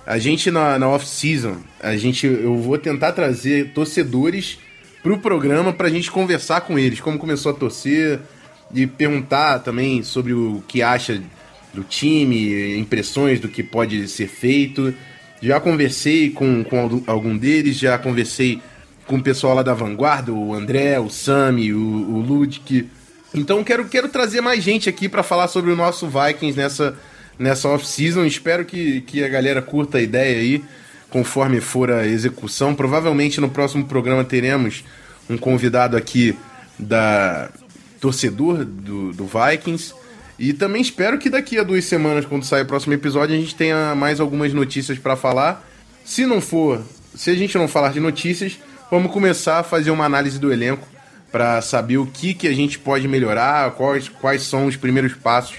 a gente na, na off-season, a gente eu vou tentar trazer torcedores para o programa para a gente conversar com eles, como começou a torcer e perguntar também sobre o que acha do time, impressões do que pode ser feito. Já conversei com, com algum deles, já conversei com o pessoal lá da Vanguarda, o André, o Sami, o, o. Então quero, quero trazer mais gente aqui para falar sobre o nosso Vikings nessa, nessa off-season. Espero que, que a galera curta a ideia aí, conforme for a execução. Provavelmente no próximo programa teremos um convidado aqui da torcedor do, do Vikings. E também espero que daqui a duas semanas, quando sair o próximo episódio, a gente tenha mais algumas notícias para falar. Se não for, se a gente não falar de notícias, vamos começar a fazer uma análise do elenco para saber o que, que a gente pode melhorar, quais, quais são os primeiros passos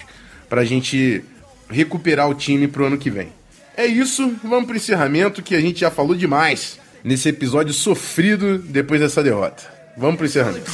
para a gente recuperar o time para o ano que vem. É isso, vamos para o encerramento que a gente já falou demais nesse episódio sofrido depois dessa derrota. Vamos pro encerramento.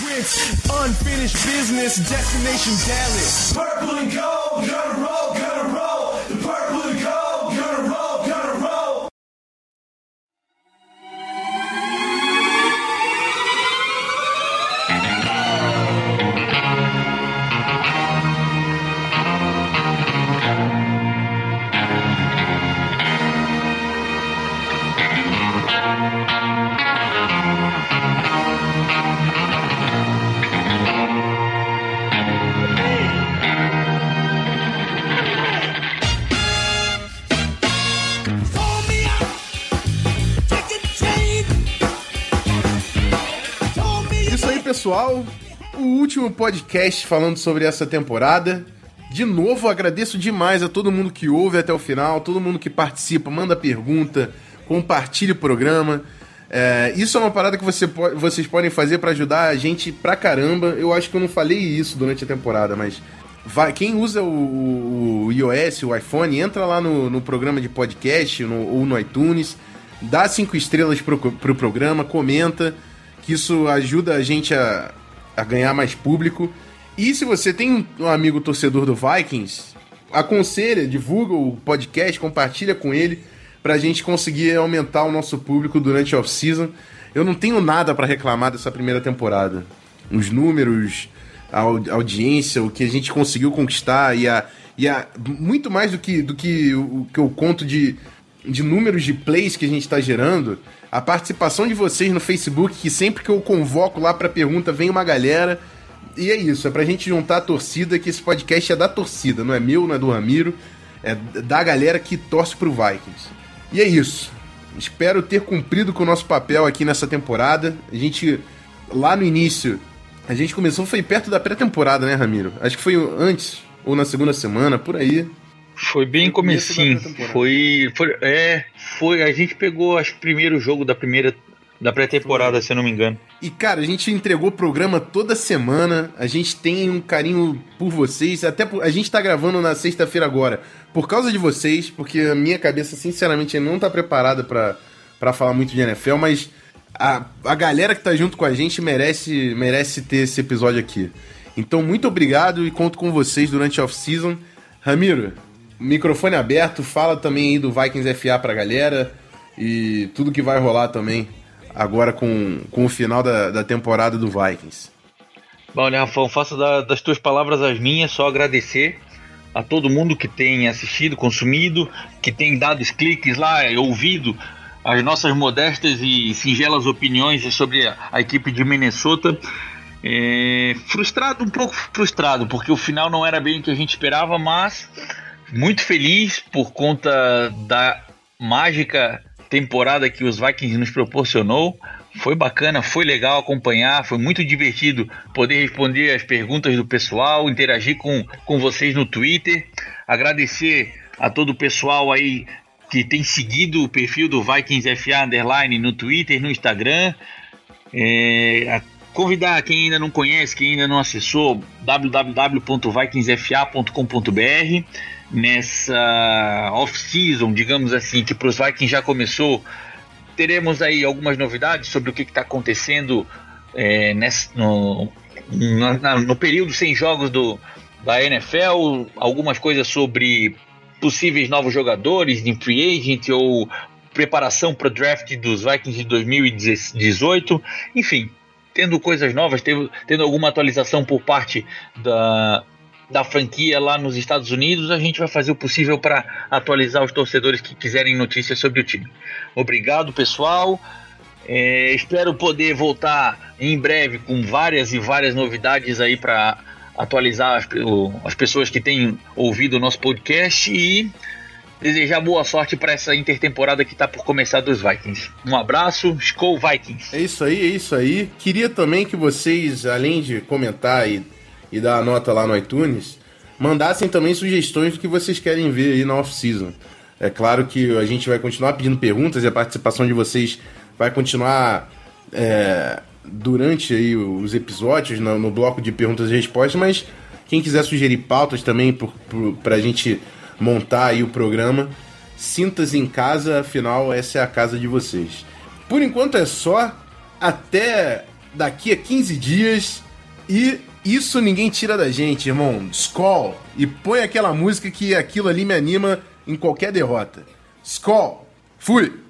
Pessoal, o último podcast falando sobre essa temporada. De novo, agradeço demais a todo mundo que ouve até o final, todo mundo que participa, manda pergunta, compartilha o programa. É, isso é uma parada que você vocês podem fazer para ajudar a gente pra caramba. Eu acho que eu não falei isso durante a temporada, mas vai, quem usa o, o, iOS, o iPhone, entra lá no, no programa de podcast no, ou no iTunes, dá cinco estrelas pro, pro programa, comenta que isso ajuda a gente a, a ganhar mais público. E se você tem um amigo torcedor do Vikings, aconselha, divulga o podcast, compartilha com ele pra gente conseguir aumentar o nosso público durante a off-season. Eu não tenho nada para reclamar dessa primeira temporada. Os números, a audiência, o que a gente conseguiu conquistar e a, e a muito mais do que, do que o que eu conto de, de números de plays que a gente está gerando, a participação de vocês no Facebook, que sempre que eu convoco lá para pergunta vem uma galera. E é isso, é pra gente juntar a torcida, que esse podcast é da torcida, não é meu, não é do Ramiro, é da galera que torce pro Vikings. E é isso. Espero ter cumprido com o nosso papel aqui nessa temporada. A gente, lá no início, a gente começou, foi perto da pré-temporada, né, Ramiro? Acho que foi antes, ou na segunda semana, por aí. Foi bem comecinho. Foi, foi, é, foi. A gente pegou acho primeiro jogo da primeira da pré-temporada, se eu não me engano. E cara, a gente entregou o programa toda semana. A gente tem um carinho por vocês. Até por, a gente tá gravando na sexta-feira agora por causa de vocês, porque a minha cabeça sinceramente não tá preparada para falar muito de NFL, mas a, a galera que tá junto com a gente merece merece ter esse episódio aqui. Então, muito obrigado e conto com vocês durante a off-season. Ramiro, microfone aberto, fala também aí do Vikings FA pra galera e tudo que vai rolar também agora com, com o final da, da temporada do Vikings. Bom, né, Rafão, faço da, das tuas palavras as minhas, só agradecer a todo mundo que tem assistido, consumido, que tem dado os cliques lá, ouvido as nossas modestas e singelas opiniões sobre a, a equipe de Minnesota. É, frustrado, um pouco frustrado, porque o final não era bem o que a gente esperava, mas muito feliz por conta da mágica temporada que os Vikings nos proporcionou. Foi bacana, foi legal acompanhar, foi muito divertido poder responder as perguntas do pessoal, interagir com, com vocês no Twitter. Agradecer a todo o pessoal aí que tem seguido o perfil do Vikings FA Underline no Twitter, no Instagram. É, convidar quem ainda não conhece, quem ainda não acessou, www.vikingsfa.com.br. Nessa off-season, digamos assim, que para os Vikings já começou, teremos aí algumas novidades sobre o que está acontecendo é, nesse, no, no, no período sem jogos do, da NFL, algumas coisas sobre possíveis novos jogadores em free agent ou preparação para o draft dos Vikings de 2018, enfim, tendo coisas novas, tendo, tendo alguma atualização por parte da, da franquia lá nos Estados Unidos, a gente vai fazer o possível para atualizar os torcedores que quiserem notícias sobre o time. Obrigado, pessoal. É, espero poder voltar em breve com várias e várias novidades aí para atualizar as, as pessoas que têm ouvido o nosso podcast e desejar boa sorte para essa intertemporada que está por começar dos Vikings. Um abraço, Skol Vikings. É isso aí, é isso aí. Queria também que vocês, além de comentar e, e dar a nota lá no iTunes, mandassem também sugestões do que vocês querem ver aí na off-season. É claro que a gente vai continuar pedindo perguntas e a participação de vocês vai continuar é, durante aí os episódios, no, no, bloco de perguntas e respostas, mas quem quiser sugerir pautas também para a gente montar aí o programa, sinta-se em casa, afinal essa é a casa de vocês. Por enquanto é só, até daqui a 15 dias e isso ninguém tira da gente, irmão. Skol! E põe aquela música que aquilo ali me anima em qualquer derrota. Skol! Fui!